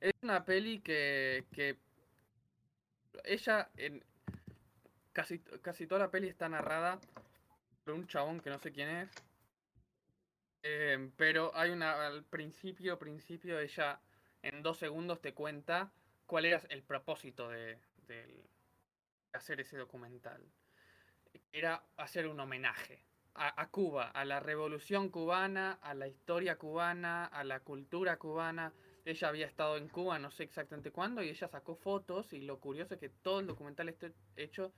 es una peli que, que ella en casi, casi toda la peli está narrada por un chabón que no sé quién es. Em, pero hay una al principio, principio ella en dos segundos te cuenta cuál era el propósito de, hacer ese documental. Era hacer un homenaje a, Cuba, a la revolución cubana, a la historia cubana, a la cultura cubana. Ella había estado en Cuba no sé exactamente cuándo y ella sacó fotos y lo curioso es que todo el documental está hecho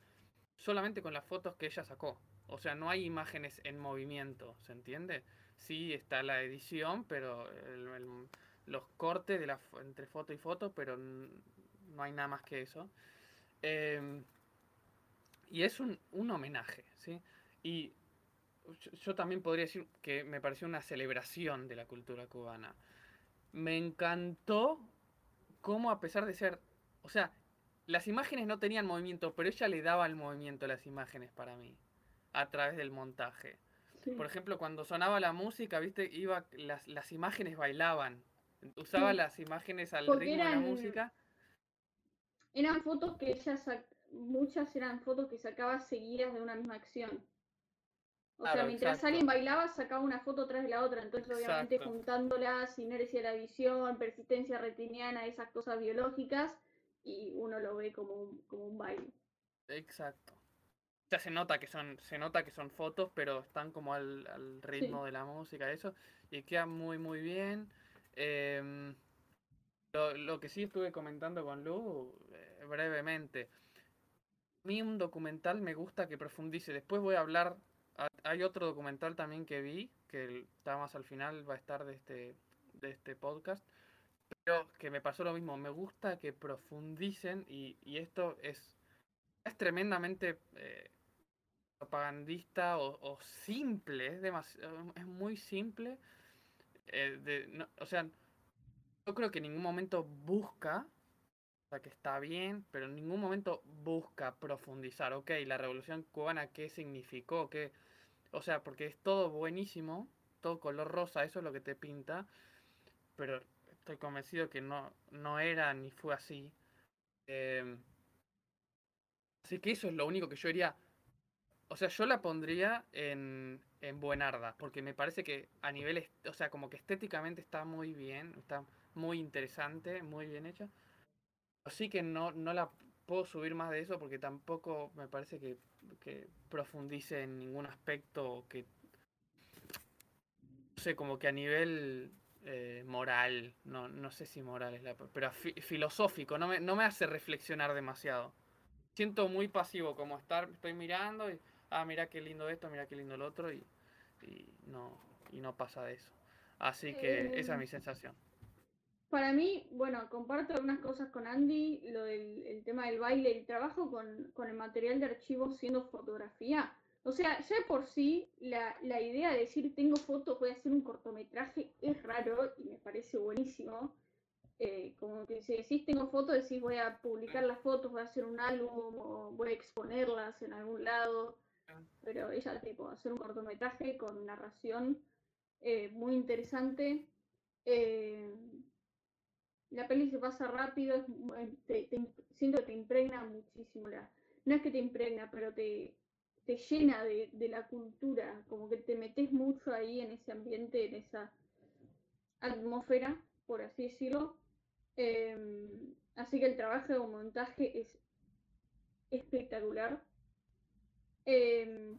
solamente con las fotos que ella sacó. O sea, no hay imágenes en movimiento, ¿se entiende? Sí está la edición, pero los cortes de la, entre foto y foto, pero no hay nada más que eso. Em, y es un, un homenaje, ¿sí? Y yo, también podría decir que me pareció una celebración de la cultura cubana. Me encantó cómo a pesar de ser, o sea, las imágenes no tenían movimiento, pero ella le daba el movimiento a las imágenes para mí, a través del montaje. Por ejemplo, cuando sonaba la música, viste, iba, las, las imágenes bailaban. Usaba las imágenes al ritmo de la música. Eran fotos que ella muchas eran fotos que sacaba seguidas de una misma acción. O sea, mientras alguien bailaba, sacaba una foto tras de la otra. Entonces, obviamente, juntándolas, inercia de la visión, persistencia retiniana, esas cosas biológicas, y uno lo ve como un, como un baile. Exacto. Ya se nota que son, se nota que son fotos, pero están como al, ritmo de la música, eso, y queda muy muy bien. Em, lo, que sí estuve comentando con Lu eh, brevemente. A mí un documental me gusta que profundice. Después voy a hablar hay otro documental también que vi, que está más al final, va a estar de este, de este podcast, pero que me pasó lo mismo. Me gusta que profundicen y, esto es, es tremendamente eh, propagandista o, simple, es, demasiado, es muy simple. Eh, o sea, yo creo que en ningún momento busca, o sea, que está bien, pero en ningún momento busca profundizar, ok, la revolución cubana, ¿qué significó? ¿Qué, o sea, porque es todo buenísimo, todo color rosa, eso es lo que te pinta, pero estoy convencido que no, no era ni fue así. Em, así que eso es lo único que yo diría. O sea, yo la pondría en, en Buenarda, porque me parece que a nivel, o sea, como que estéticamente está muy bien, está muy interesante, muy bien hecha. Así que no, no la puedo subir más de eso porque tampoco me parece que, profundice en ningún aspecto que no sé, como que a nivel eh, moral, no, no sé si moral es la pero filosófico, no me, no me hace reflexionar demasiado. Siento muy pasivo, como estar, estoy mirando y, ah, mira qué lindo esto, mira qué lindo el otro y, no, y no pasa de eso. Así que esa es mi eh, sensación. Para mí, bueno, comparto algunas cosas con Andy, lo del el tema del baile, y trabajo con, con, el material de archivo siendo fotografía. O sea, ya por sí, la, la idea de decir tengo fotos, voy a hacer un cortometraje, es raro y me parece buenísimo. Eh, como que si decís tengo fotos, decís voy a publicar las fotos, voy a hacer un álbum o voy a exponerlas en algún lado. Pero ella, tipo, hacer un cortometraje con narración eh, muy interesante. Eh, la peli se pasa rápido, siento que te impregna muchísimo. La, no es que te impregna, pero te, te llena de, la cultura, como que te metes mucho ahí en ese ambiente, en esa atmósfera, por así decirlo. Em, así que el trabajo de montaje es espectacular. Em,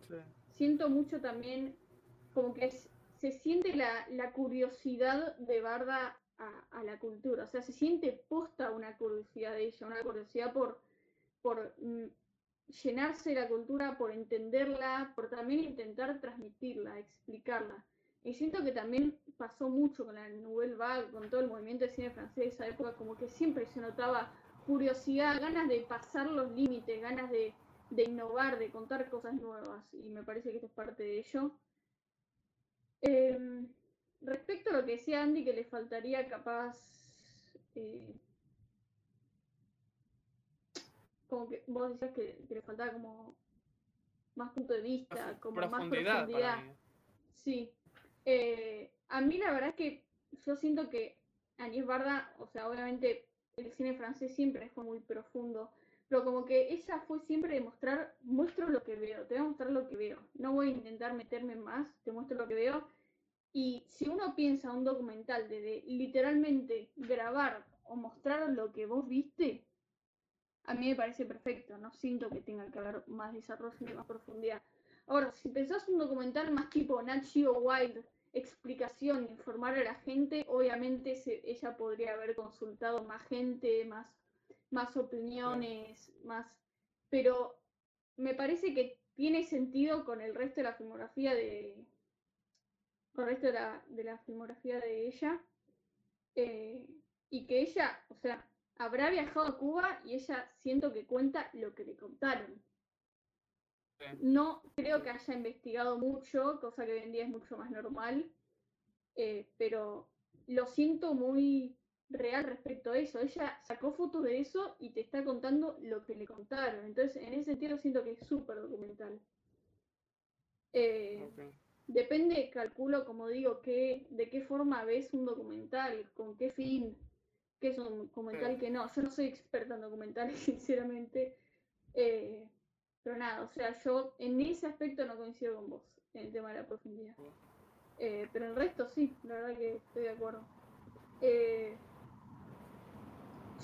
siento mucho también como que se siente la, la, curiosidad de Barda a, la cultura. O sea, se siente posta una curiosidad de ella, una curiosidad por, por mm, llenarse de la cultura, por entenderla, por también intentar transmitirla, explicarla. Y siento que también pasó mucho con la Nouvelle Vague, con todo el movimiento de cine francés de esa época, como que siempre se notaba curiosidad, ganas de pasar los límites, ganas de, de innovar, de contar cosas nuevas. Y me parece que esto es parte de ello. Eh, Respecto a lo que decía Andy, que le faltaría capaz. Eh, como que vos decías que, le faltaba como más punto de vista, como más profundidad. Sí. Eh, a mí la verdad es que yo siento que Agnès Barda, o sea, obviamente el cine francés siempre fue muy profundo, pero como que ella fue siempre de mostrar, muestro lo que veo, te voy a mostrar lo que veo, no voy a intentar meterme más, te muestro lo que veo y si uno piensa un documental de, literalmente grabar o mostrar lo que vos viste, a mí me parece perfecto. No siento que tenga que haber más desarrollo ni más profundidad. Ahora, si pensás un documental más tipo Nat Wild, explicación, informar a la gente, obviamente ella podría haber consultado más gente, más, más opiniones, más. Pero me parece que tiene sentido con el resto de la filmografía de, con el resto de la, de la filmografía de ella. Eh, y que ella, o sea, habrá viajado a Cuba y ella siento que cuenta lo que le contaron. No creo que haya investigado mucho, cosa que hoy en día es mucho más normal, eh, pero lo siento muy real respecto a eso. Ella sacó fotos de eso y te está contando lo que le contaron. Entonces, en ese sentido siento que es súper documental. Eh, depende, calculo, como digo, que, de qué forma ves un documental, con qué fin, qué es un documental, que no. Yo no soy experta en documentales, sinceramente. Eh, pero nada, o sea, yo en ese aspecto no coincido con vos, en el tema de la profundidad. Eh, pero el resto sí, la verdad que estoy de acuerdo. Eh,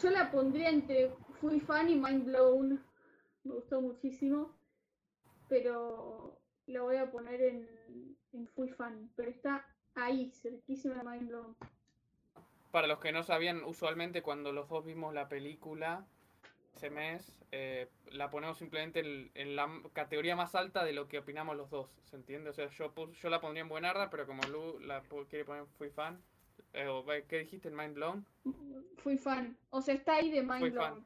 yo la pondría entre Fui Fan y Mind Blown. Me gustó muchísimo. Pero la voy a poner en, en Fui Fan. Pero está ahí, cerquísima de Mind Blown. Para los que no sabían, usualmente cuando los dos vimos la película ese mes, eh, la ponemos simplemente en, la categoría más alta de lo que opinamos los dos, ¿se entiende? O sea, yo, yo la pondría en Buenarda, pero como Lu la quiere poner Fui Fan, eh, ¿qué dijiste? ¿En Mind Blown? Fui fan. O sea, está ahí de Mind Blown.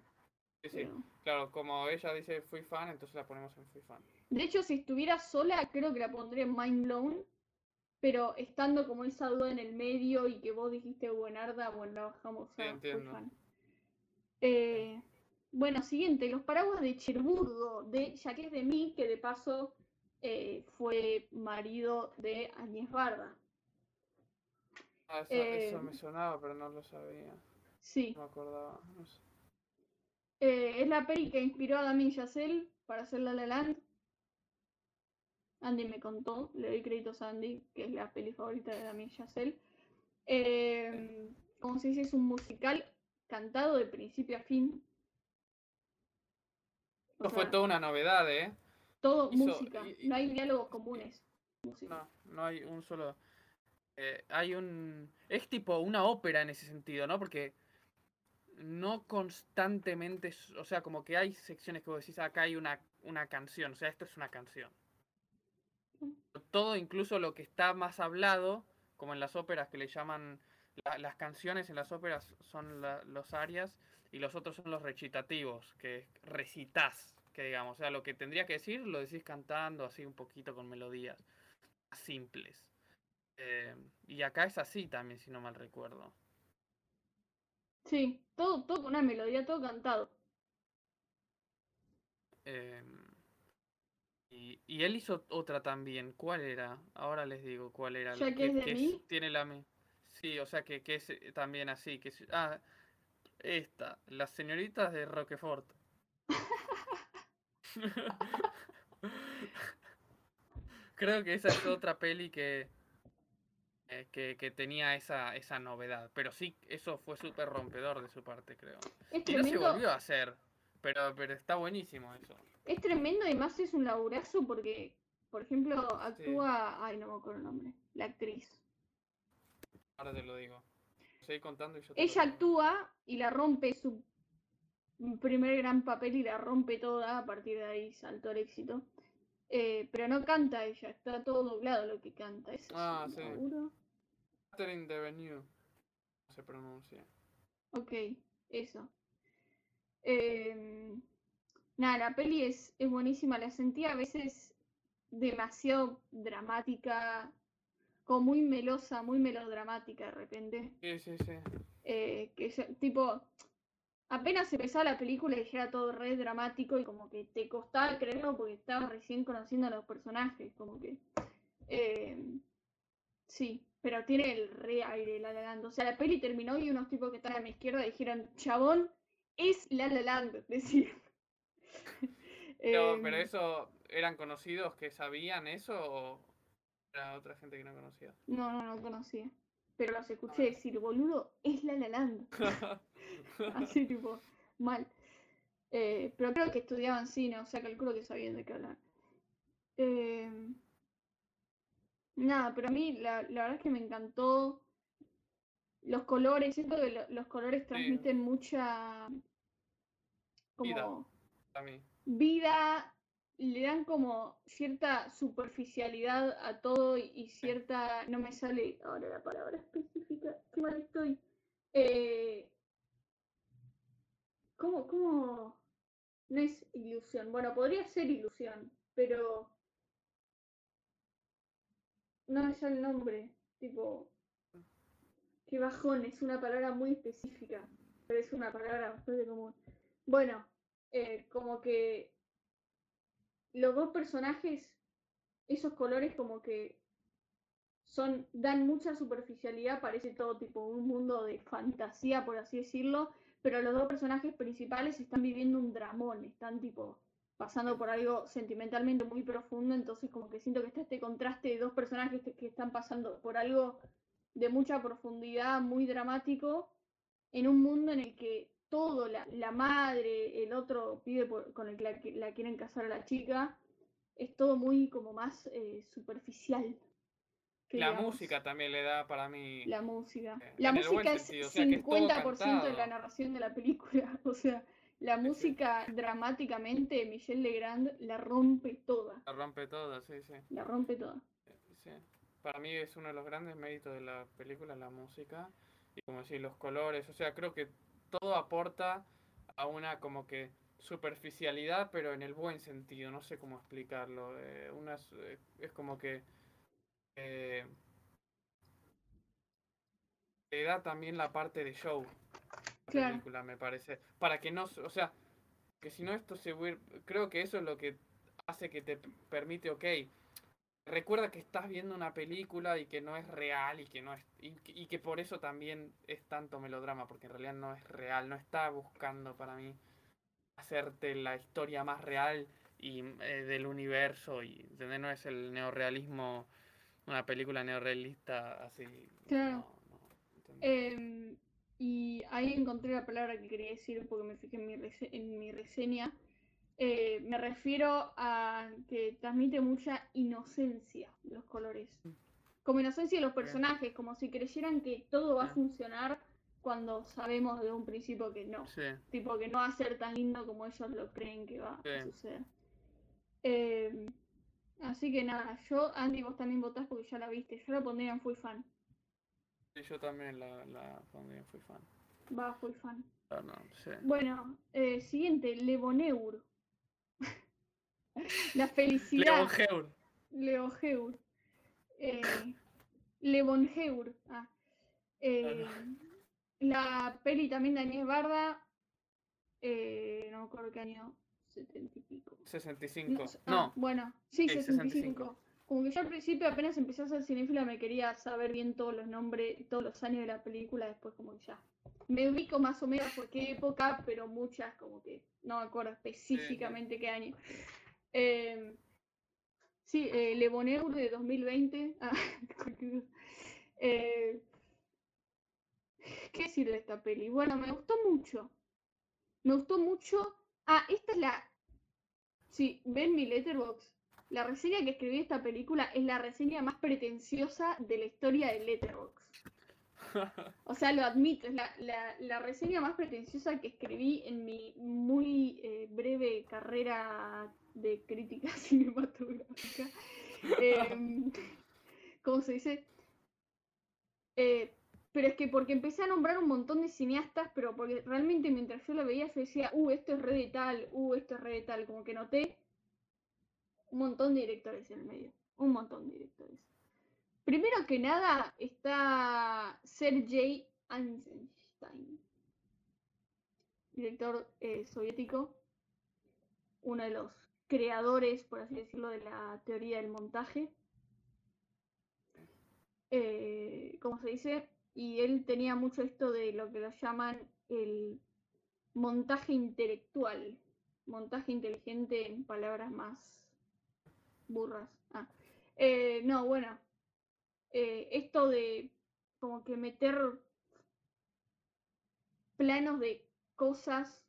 Sí, sí. Claro, como ella dice fui fan, entonces la ponemos en fui fan. De hecho, si estuviera sola, creo que la pondría en Mind Blown. Pero estando como esa duda en el medio y que vos dijiste buenarda, bueno, la bajamos a Fui fan. Eh, bueno, siguiente, los paraguas de Cherburgo, de Jacques de Mí, que de paso eh, fue marido de Añez Barda. Ah, eso, eh, me sonaba, pero no lo sabía. Sí. No me acordaba. Eh, es la peli que inspiró a Damien Chazelle para hacer La La Land. Andy me contó, le doy créditos a Andy, que es la peli favorita de Damien Chazelle. Eh, como se dice, es un musical cantado de principio a fin. No fue toda una novedad, ¿eh? Todo música, no hay diálogos comunes. No, no hay un solo. Eh, hay un... Es tipo una ópera en ese sentido, ¿no? Porque no constantemente, o sea, como que hay secciones que vos decís, acá hay una, una canción, o sea, esto es una canción. Todo, incluso lo que está más hablado, como en las óperas que le llaman, las canciones en las óperas son los arias y los otros son los recitativos, que recitas, que digamos, o sea, lo que tendría que decir lo decís cantando así un poquito con melodías simples. Eh, y acá es así también, si no mal recuerdo. Sí, todo, todo con una melodía, todo cantado. Em, y, él hizo otra también. ¿Cuál era? Ahora les digo cuál era. ¿Ya que, es de mí? tiene la Sí, o sea que, que es eh, también así. Que ah, esta, las señoritas de Roquefort. Creo que esa es otra peli que, eh, que, tenía esa, esa novedad. Pero sí, eso fue súper rompedor de su parte, creo. y no se volvió a hacer, pero, pero está buenísimo eso. Es tremendo, además es un laburazo porque, por ejemplo, actúa. Ay, no me acuerdo el nombre. La actriz. Ahora te lo digo. Estoy contando y yo Ella actúa y la rompe su primer gran papel y la rompe toda. A partir de ahí saltó el éxito. Eh, pero no canta ella, está todo doblado lo que canta. ¿Es ah, sí. Catherine Devenu se pronuncia. Ok, eso. Em, nada, la peli es, es buenísima. La sentí a veces demasiado dramática, como muy melosa, muy melodramática de repente. Sí, sí, sí. Eh, que tipo, apenas empezaba la película y era todo re dramático y como que te costaba creerlo porque estabas recién conociendo a los personajes, como que... Eh, sí, pero tiene el re aire La La Land. O sea, la peli terminó y unos tipos que están a mi izquierda dijeron, chabón, es La La Land, decir. pero, pero em, eso, ¿eran conocidos que sabían eso o era otra gente que no conocía? No, no, no conocía. Pero los escuché decir, boludo, es La La. Así tipo, mal. Eh, pero creo que estudiaban cine, o sea, calculo que sabían de qué hablar. Eh, nada, pero a mí la, verdad es que me encantó los colores, siento que los colores transmiten mucha como vida. vida, le dan como cierta superficialidad a todo y, cierta, no me sale ahora la palabra específica, qué mal estoy. Eh, ¿Cómo, cómo? No es ilusión. Bueno, podría ser ilusión, pero no es el nombre. Tipo, qué bajón, es una palabra muy específica, pero es una palabra bastante común. Bueno, eh, como que los dos personajes, esos colores como que son, dan mucha superficialidad, parece todo tipo un mundo de fantasía, por así decirlo, pero los dos personajes principales están viviendo un dramón, están tipo pasando por algo sentimentalmente muy profundo, entonces como que siento que está este contraste de dos personajes que están pasando por algo de mucha profundidad, muy dramático, en un mundo en el que todo, la, la madre, el otro pibe con el que la, quieren casar a la chica, es todo muy como más eh, superficial. la música también le da para mí. La música. Eh, la música es 50% de la narración de la película. O sea, la música dramáticamente, Michelle Legrand la rompe toda. La rompe toda, sí, sí. La rompe toda. Sí. Para mí es uno de los grandes méritos de la película, la música. Y como decir, los colores. O sea, creo que todo aporta a una como que superficialidad, pero en el buen sentido, no sé cómo explicarlo. Eh, eh, es como que eh, te da también la parte de show la película, me parece. Para que no, o sea, que si no esto se creo que eso es lo que hace que te permite, ok, recuerda que estás viendo una película y que no es real y que no es y, que por eso también es tanto melodrama porque en realidad no es real no está buscando para mí hacerte la historia más real y eh, del universo y no es el neorealismo una película neorealista así claro. em, y ahí encontré la palabra que quería decir porque me fijé en mi, en mi reseña eh, me refiero a que transmite mucha inocencia los colores. Como inocencia de los personajes, como si creyeran que todo va a funcionar cuando sabemos de un principio que no. Tipo que no va a ser tan lindo como ellos lo creen que va a suceder. Eh, así que nada, yo, Andy, vos también votás porque ya la viste. Yo la pondría en Fui Fan. Sí, yo también la, la pondría en Fui Fan. Va, Fui Fan. Bueno, eh, siguiente, Leboneur. La felicidad. Leo Heur. Eh, Heur. Ah. Eh, la peli también de Añez Barda. Eh, no me acuerdo qué año. 70 y pico. 65. No. Ah, bueno, sí, 65. Como que yo al principio apenas empecé a ser cinéfila me quería saber bien todos los nombres, todos los años de la película, después como que ya. Me ubico más o menos por qué época, pero muchas como que no me acuerdo específicamente qué año. Eh, sí, eh, Le Bonheur de 2020. Ah, eh, ¿Qué decir de esta peli? Bueno, me gustó mucho. Me gustó mucho. Ah, esta es la. Sí, ven mi letterbox. La reseña que escribí de esta película es la reseña más pretenciosa de la historia de Letterboxd. O sea, lo admito, es la, la, reseña más pretenciosa que escribí en mi muy eh, breve carrera de crítica cinematográfica. Em, ¿Cómo se dice? Eh, pero es que porque empecé a nombrar un montón de cineastas, pero porque realmente mientras yo lo veía, yo decía, uh, esto es re de tal, uh, esto es re de tal. Como que noté un montón de directores en el medio. Un montón de directores. Primero que nada está Sergei Eisenstein, director eh, soviético, uno de los creadores, por así decirlo, de la teoría del montaje. Eh, como se dice, y él tenía mucho esto de lo que lo llaman el montaje intelectual, montaje inteligente en palabras más burras. Ah. Eh, no, bueno, eh, esto de como que meter planos de cosas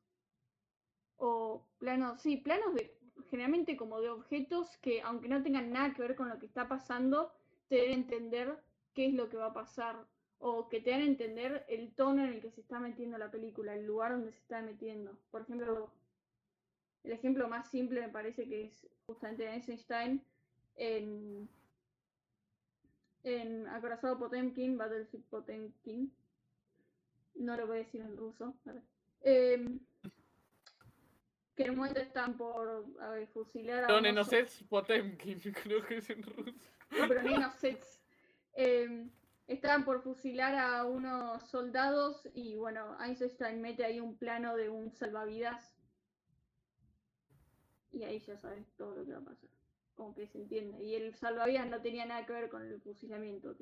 o planos, sí, planos de generalmente como de objetos que aunque no tengan nada que ver con lo que está pasando, te deben entender qué es lo que va a pasar o que te den a entender el tono en el que se está metiendo la película, el lugar donde se está metiendo. Por ejemplo, el ejemplo más simple me parece que es justamente Eisenstein en en Acorazado Potemkin, Battlefield Potemkin. No lo voy a decir en ruso. Em, que en un momento están por a ver, fusilar a. Potemkin, creo que es en ruso. No, pero. Eh, estaban por fusilar a unos soldados y bueno, Einstein mete ahí un plano de un salvavidas. Y ahí ya sabes todo lo que va a pasar. Como que se entiende. Y el salvavidas no tenía nada que ver con el fusilamiento.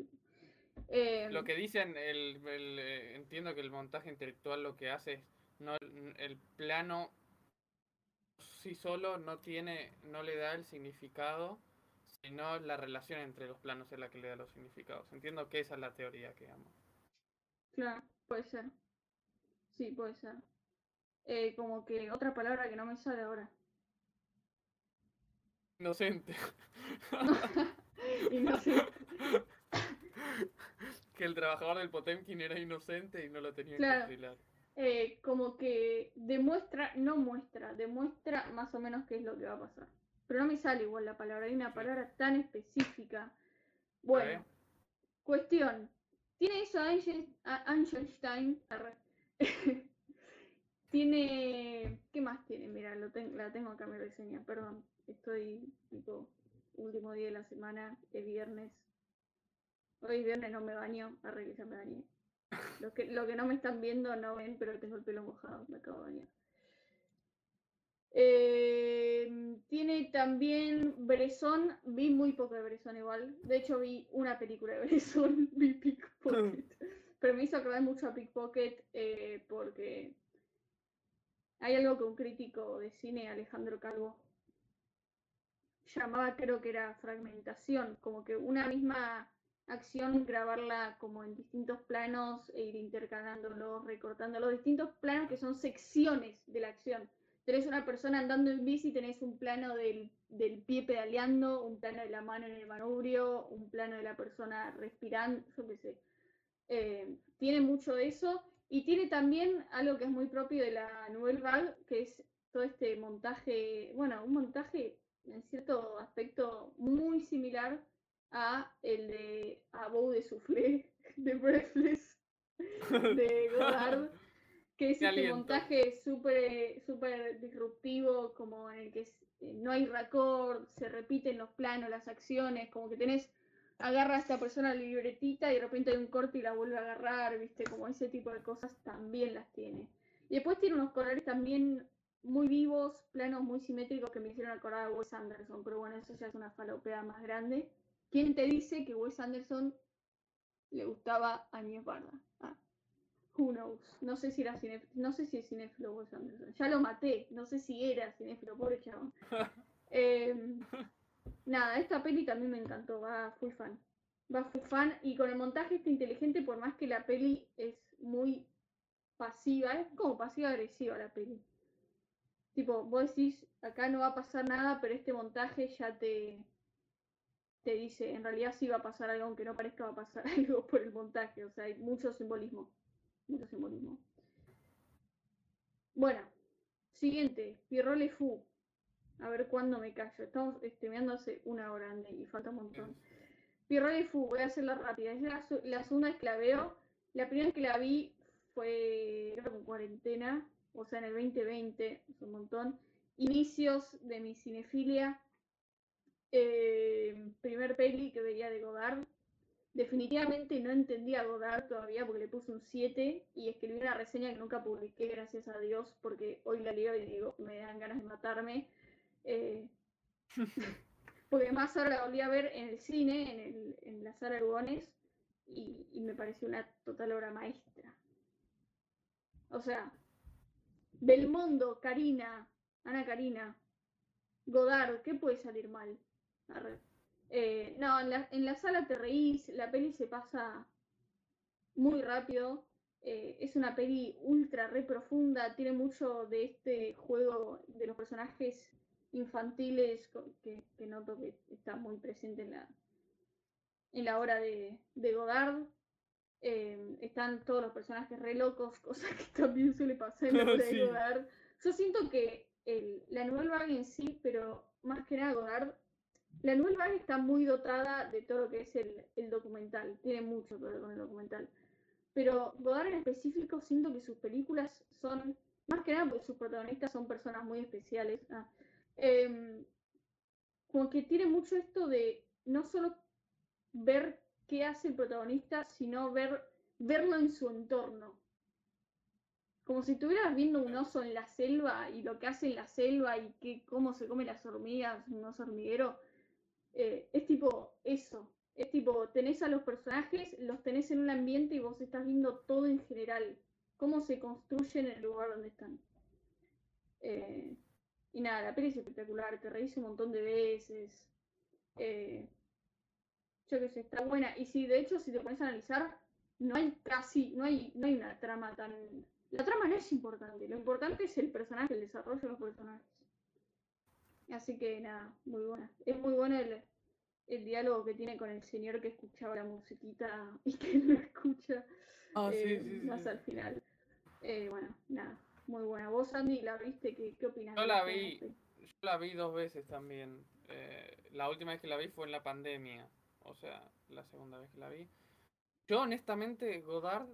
Eh, lo que dicen, el, eh, entiendo que el montaje intelectual lo que hace es no el plano sí solo no tiene, no le da el significado, sino la relación entre los planos es la que le da los significados. Entiendo que esa es la teoría que amo. Claro, puede ser. Sí, puede ser. Eh, como que otra palabra que no me sale ahora. Inocente. inocente. que el trabajador del Potemkin era inocente y no lo tenía que fusilar. Eh, como que demuestra, no muestra, demuestra más o menos qué es lo que va a pasar. Pero no me sale igual la palabra, hay una palabra tan específica. Bueno, cuestión. ¿Tiene eso Einstein? tiene. ¿Qué más tiene? Mira, lo la tengo acá mi reseña, perdón. Estoy tipo último día de la semana, es viernes. Hoy viernes no me baño, arre que ya me bañé. Lo que, lo que no me están viendo no ven, pero tengo el pelo mojado, me acabo de bañar. Eh, tiene también Bresson, vi muy poco de Bresson igual. De hecho, vi una película de Bresson, vi Pickpocket. pero me hizo acordar mucho a Pickpocket eh, porque hay algo que un crítico de cine, Alejandro Calvo, llamaba, creo que era fragmentación, como que una misma acción, grabarla como en distintos planos e ir intercalándolos, recortando distintos planos que son secciones de la acción. Tenés una persona andando en bici, tenés un plano del, pie pedaleando, un plano de la mano en el manubrio, un plano de la persona respirando, yo qué sé. Eh, tiene mucho de eso y tiene también algo que es muy propio de la Nouvelle Vague, que es todo este montaje, bueno, un montaje en cierto aspecto muy similar a el de A de Soufflé de Breathless de Godard, que es este montaje súper super disruptivo, como en el que eh, no hay record, se repiten los planos, las acciones, como que tenés, agarra a esta persona la libretita y de repente hay un corte y la vuelve a agarrar, viste, como ese tipo de cosas también las tiene. Y después tiene unos colores también muy vivos, planos muy simétricos que me hicieron acordar a Wes Anderson, pero bueno, eso ya es una falopea más grande. ¿Quién te dice que Wes Anderson le gustaba a Barda? Ah, who knows? No sé si era cinéfilo, no sé si es cinéfilo Wes Anderson. Ya lo maté, no sé si era cinéfilo, pobre chavo. Em, nada, esta peli también me encantó, va fui fan. Va fui fan y con el montaje está inteligente, por más que la peli es muy pasiva, es como pasiva-agresiva la peli. Tipo, vos decís, acá no va a pasar nada, pero este montaje ya te, te dice, en realidad sí va a pasar algo, aunque no parezca va a pasar algo por el montaje, o sea, hay mucho simbolismo, mucho simbolismo. Bueno, siguiente, Pierrot Fu. A ver cuándo me callo. Estamos streameando hace una hora y falta un montón. Pierrot Fu, voy a hacerla rápida. Es la, la, segunda que la veo. La primera vez que la vi fue en cuarentena, o sea, en el 2020, es un montón. Inicios de mi cinefilia eh, primer peli que veía de Godard. Definitivamente no entendía a Godard todavía porque le puse un 7 y escribí una reseña que nunca publiqué, gracias a Dios, porque hoy la leo y digo, me dan ganas de matarme. Eh, porque más ahora la volví a ver en el cine, en, el, en la sala de y, y me pareció una total obra maestra. O sea, Belmondo, Karina, Ana Karina, Godard, ¿qué puede salir mal? Eh, no, en la, en la, sala te reís, la peli se pasa muy rápido. Eh, es una peli ultra re profunda, tiene mucho de este juego de los personajes infantiles que, que noto que está muy presente en la, en la obra de, de Godard. Eh, están todos los personajes re locos, cosa que también suele pasar en la obra de Godard. Yo siento que el, la nueva en sí, pero más que nada Godard la nueva está muy dotada de todo lo que es el, documental, tiene mucho que ver con el documental. Pero Godard en específico siento que sus películas son más que nada porque sus protagonistas son personas muy especiales. Ah, em, como que tiene mucho esto de no solo ver qué hace el protagonista, sino ver, verlo en su entorno. Como si estuvieras viendo un oso en la selva y lo que hace en la selva y que, cómo se come las hormigas, un oso hormiguero. Eh, es tipo eso. Es tipo, tenés a los personajes, los tenés en un ambiente y vos estás viendo todo en general. Cómo se construye en el lugar donde están. Eh, y nada, la peli es espectacular, te reís un montón de veces. Eh, yo que sé, está buena. Y si de hecho, si te pones a analizar, no hay casi, no hay, no hay una trama tan. La trama no es importante, lo importante es el personaje, el desarrollo de los personajes. Así que nada, muy buena. Es muy bueno el, el diálogo que tiene con el señor que escuchaba la musiquita y que no escucha ah, eh, más al final. Eh, bueno, nada, muy buena. ¿Vos, Andy, la viste? ¿Qué, qué opinas? Yo la vi, yo la vi dos veces también. Eh, la última vez que la vi fue en la pandemia o sea, la segunda vez que la vi. Yo honestamente, Godard,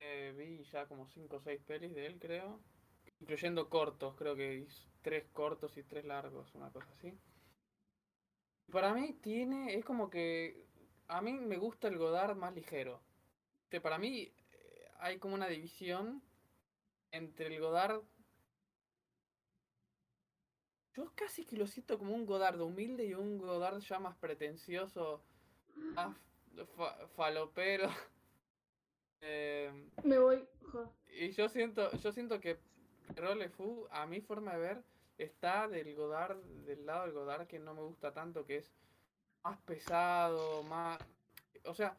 eh, vi ya como 5 o 6 pelis de él, creo. Incluyendo cortos, creo que 3 cortos y 3 largos, una cosa así. Para mí tiene, es como que, a mí me gusta el Godard más ligero. Que para mí eh, hay como una división entre el Godard yo casi que lo siento como un Godard humilde y un Godard ya más pretencioso, más falopero. Em, Me voy. Y yo siento, yo siento que Fu, a mi forma de ver, está del Godard, del lado del Godard que no me gusta tanto, que es más pesado, más. O sea,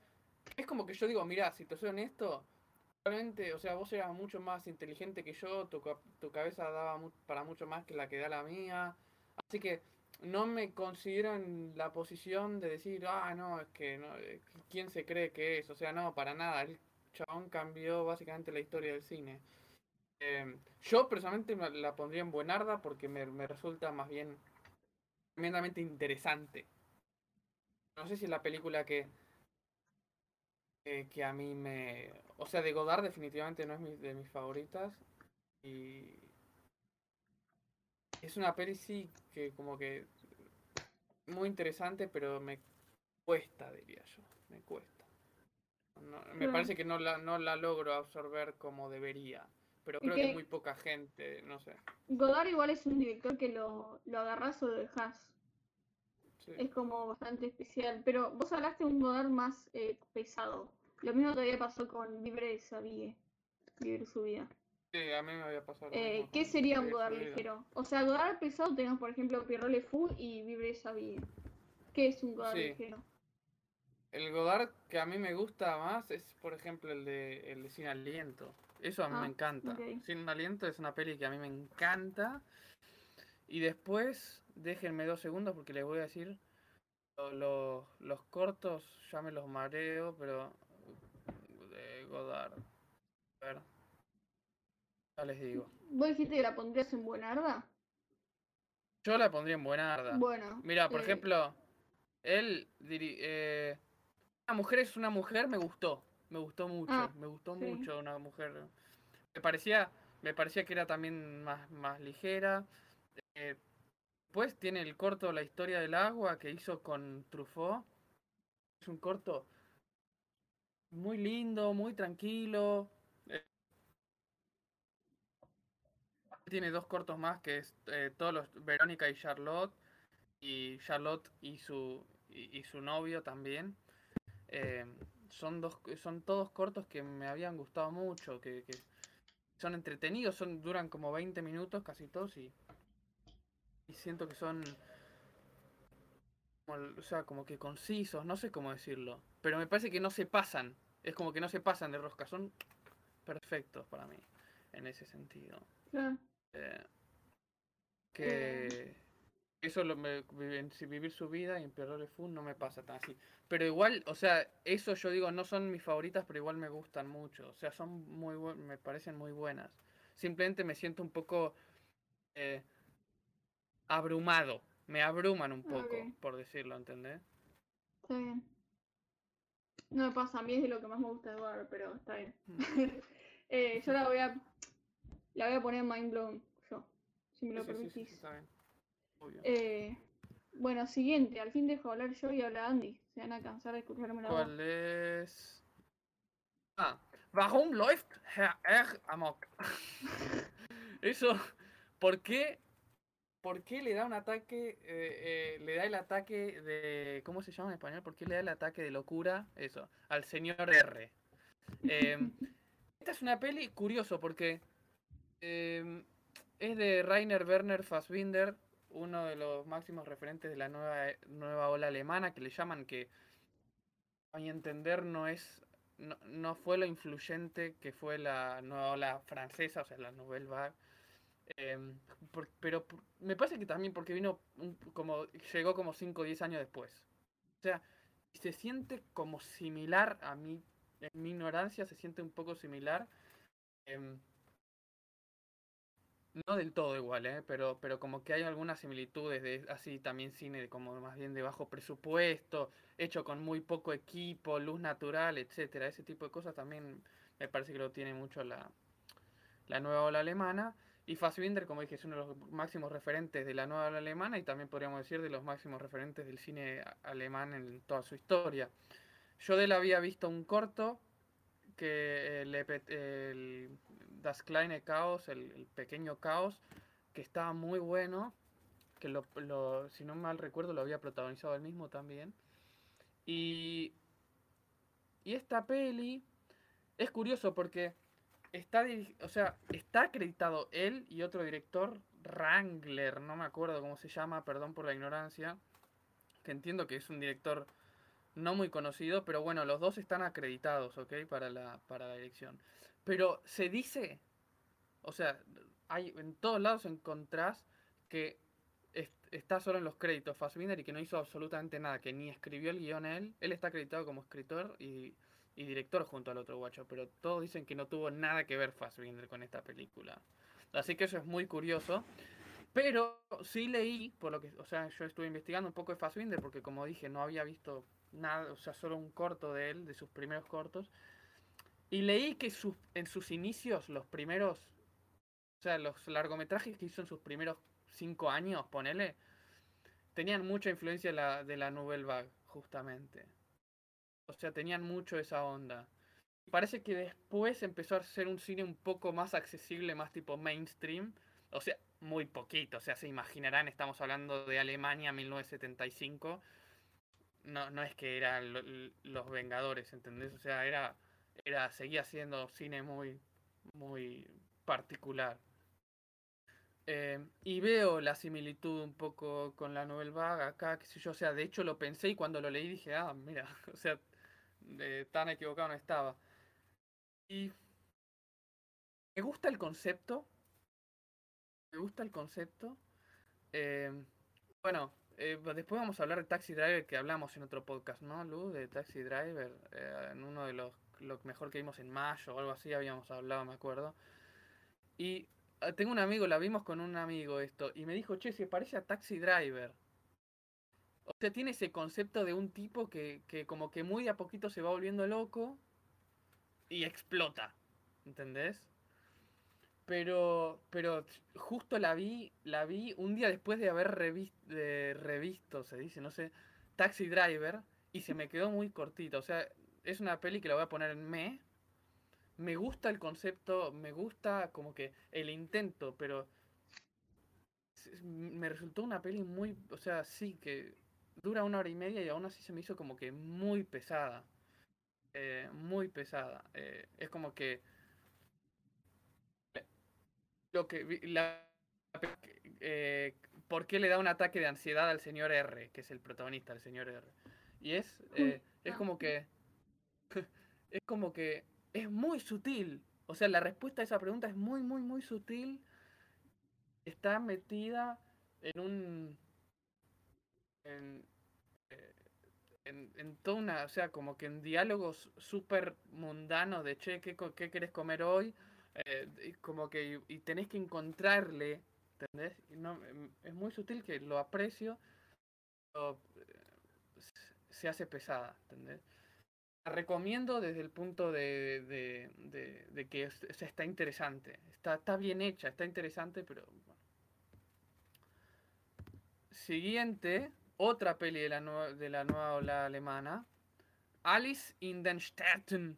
es como que yo digo, mira, si te soy honesto, Realmente, o sea, vos eras mucho más inteligente que yo, tu, tu cabeza daba para mucho más que la que da la mía. Así que no me considero en la posición de decir, ah, no, es que no, eh, ¿quién se cree que es? O sea, no, para nada. El chabón cambió básicamente la historia del cine. Em, yo personalmente la pondría en buenarda porque me, me resulta más bien tremendamente interesante. No sé si es la película que que a mí me... O sea, de Godard definitivamente no es de mis favoritas. Y... Es una peli, sí, que como que... Muy interesante, pero me cuesta, diría yo. Me cuesta. me parece que no la, no la logro absorber como debería. Pero creo que, muy poca gente, no sé. Godard igual es un director que lo, lo agarras o lo dejas. Es como bastante especial. Pero vos hablaste de un Godard más eh, pesado. Lo mismo todavía pasó con Libre Sabie. Vivir su vida. Sí, a mí me había pasado. Eh, ¿Qué sería un Godard ligero? O sea, Godard pesado tenemos, por ejemplo, Pierrot Fu y Vivre Sabie. ¿Qué es un Godard ligero? El Godard que a mí me gusta más es, por ejemplo, el de, el de Sin Aliento. Eso a mí me ah, encanta. Sin Aliento es una peli que a mí me encanta. Y después, déjenme dos segundos porque les voy a decir los cortos ya me los mareo, pero de Godard. A ver. Ya les digo. ¿Vos dijiste que la pondrías en Buenarda? Yo la pondría en Buenarda. Bueno. Mira, por ejemplo, él eh, una mujer es una mujer, me gustó. Me gustó mucho. Ah, me gustó mucho una mujer. Me parecía, me parecía que era también más, más ligera. Eh, Después tiene el corto La historia del agua que hizo con Truffaut. Es un corto muy lindo, muy tranquilo. Eh, tiene dos cortos más que es eh, todos los Verónica y Charlotte y Charlotte y su y, su novio también. Eh, son dos son todos cortos que me habían gustado mucho, que, que son entretenidos, son duran como 20 minutos casi todos y y siento que son o sea, como que concisos, no sé cómo decirlo, pero me parece que no se pasan, es como que no se pasan de rosca, son perfectos para mí en ese sentido. Eh, que. Eso lo me, vivir su vida y empeorarle fun no me pasa tan así. Pero igual, o sea, eso yo digo, no son mis favoritas, pero igual me gustan mucho. O sea, son muy me parecen muy buenas. Simplemente me siento un poco eh, abrumado. Me abruman un poco, por decirlo, ¿entendés? Está bien. No me pasa, a mí es de lo que más me gusta de Eduardo, pero está bien. Mm. eh, yo la voy a. La voy a poner mind blown yo, si me lo permitís. está bien. Eh, bueno, siguiente, al fin dejo hablar yo y habla Andy. Se van a cansar de escucharme la voz. ¿Cuál es? Ah, Warum läuft Herr R amok? Eso, ¿por qué, ¿por qué le da un ataque, eh, eh, le da el ataque de, ¿cómo se llama en español? ¿Por qué le da el ataque de locura, eso, al señor R? Em, esta es una peli curioso porque em, es de Rainer Werner Fassbinder, uno de los máximos referentes de la nueva, nueva ola alemana, que le llaman que, a mi entender, no es no, fue lo influyente que fue la nueva ola francesa, o sea, la Nouvelle Vague. Em, pero me parece que también porque vino como llegó como 5 o 10 años después. O sea, se siente como similar a mí, en mi ignorancia se siente un poco similar. Em, no del todo igual, ¿eh? pero, pero como que hay algunas similitudes de así también cine como más bien de bajo presupuesto, hecho con muy poco equipo, luz natural, etcétera. Ese tipo de cosas también me parece que lo tiene mucho la, la nueva ola alemana. Y Fassbinder, como dije, es uno de los máximos referentes de la nueva ola alemana y también podríamos decir de los máximos referentes del cine alemán en toda su historia. Yo de él había visto un corto que le, el, Das Kleine Chaos, el, pequeño caos, que estaba muy bueno, que si no mal recuerdo lo había protagonizado él mismo también. Y, y esta peli es curioso porque está, o sea, está acreditado él y otro director, Wrangler, no me acuerdo cómo se llama, perdón por la ignorancia, que entiendo que es un director no muy conocido, pero bueno, los dos están acreditados, ¿ok? Para la, para la dirección. Pero se dice, o sea, hay en todos lados encontrás que está solo en los créditos Fassbinder y que no hizo absolutamente nada, que ni escribió el guion él. Él está acreditado como escritor y, director junto al otro guacho, pero todos dicen que no tuvo nada que ver Fassbinder con esta película. Así que eso es muy curioso. Pero sí leí, por lo que, o sea, yo estuve investigando un poco de Fassbinder porque como dije, no había visto nada, o sea, solo un corto de él, de sus primeros cortos. Y leí que en sus inicios, los primeros, o sea, los largometrajes que hizo en sus primeros cinco años, ponele, tenían mucha influencia de la, de la Nouvelle Vague, justamente. O sea, tenían mucho esa onda. Parece que después empezó a ser un cine un poco más accesible, más tipo mainstream. O sea, muy poquito. O sea, se imaginarán, estamos hablando de Alemania 1975. No, no es que eran los Vengadores, ¿entendés? O sea, era era, seguía siendo cine muy, muy particular. Eh, y veo la similitud un poco con la Nouvelle Vague acá, yo, sea, de hecho lo pensé y cuando lo leí dije, ah, mira, o sea, tan equivocado no estaba. Y me gusta el concepto, me gusta el concepto. Eh, bueno, eh, después vamos a hablar de Taxi Driver que hablamos en otro podcast, ¿no, Lu? De Taxi Driver, en uno de los lo mejor que vimos en mayo o algo así, habíamos hablado, me acuerdo. Y ah, tengo un amigo, la vimos con un amigo esto, y me dijo, che, se parece a Taxi Driver. O sea, tiene ese concepto de un tipo que, que como que muy a poquito se va volviendo loco y explota, ¿entendés? Pero, pero justo la vi, la vi un día después de haber revisto, se dice, no sé, Taxi Driver, y se me quedó muy cortito. O sea, es una peli que la voy a poner en me. Me gusta el concepto, me gusta como que el intento, pero me resultó una peli muy, o sea, sí, que dura una hora y media y aún así se me hizo como que muy pesada. Eh, muy pesada. Eh, es como que lo que la, eh, ¿por qué le da un ataque de ansiedad al señor R, que es el protagonista, el señor R? Y es, es como que es como que es muy sutil. O sea, la respuesta a esa pregunta es muy, muy, muy sutil. Está metida en un. En, eh, en, toda una. O sea, como que en diálogos súper mundanos de che, ¿qué, qué querés comer hoy? Eh, como que. Y, tenés que encontrarle. ¿Entendés? no, em, es muy sutil que lo aprecio. Pero, eh, se hace pesada, ¿entendés? Recomiendo desde el punto de, que está interesante. Está, bien hecha, está interesante, pero Siguiente, otra peli de la, de la nueva ola alemana. Alice in den Städten.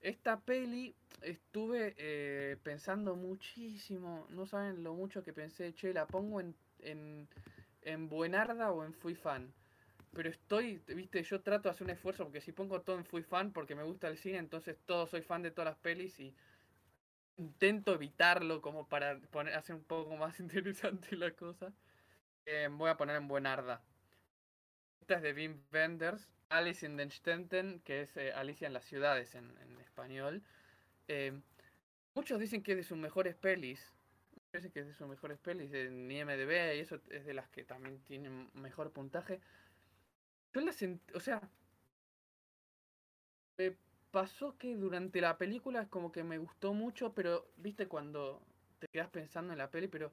Esta peli estuve eh, pensando muchísimo. No saben lo mucho que pensé. Che, la pongo en, en, en Buenarda o en Fui Fan. Pero estoy, viste, yo trato de hacer un esfuerzo porque si pongo todo en Fui Fan porque me gusta el cine, entonces todo soy fan de todas las pelis y intento evitarlo como para poner, hacer un poco más interesante la cosa. Eh, voy a poner en Buenarda. Esta es de Wim Wenders. Alice in den Städten, que es eh, Alicia en las ciudades en, español. Eh, muchos dicen que es de sus mejores pelis. Dicen que es de sus mejores pelis en IMDB y eso es de las que también tienen mejor puntaje. Yo la o sea, me pasó que durante la película es como que me gustó mucho, pero viste cuando te quedas pensando en la peli, pero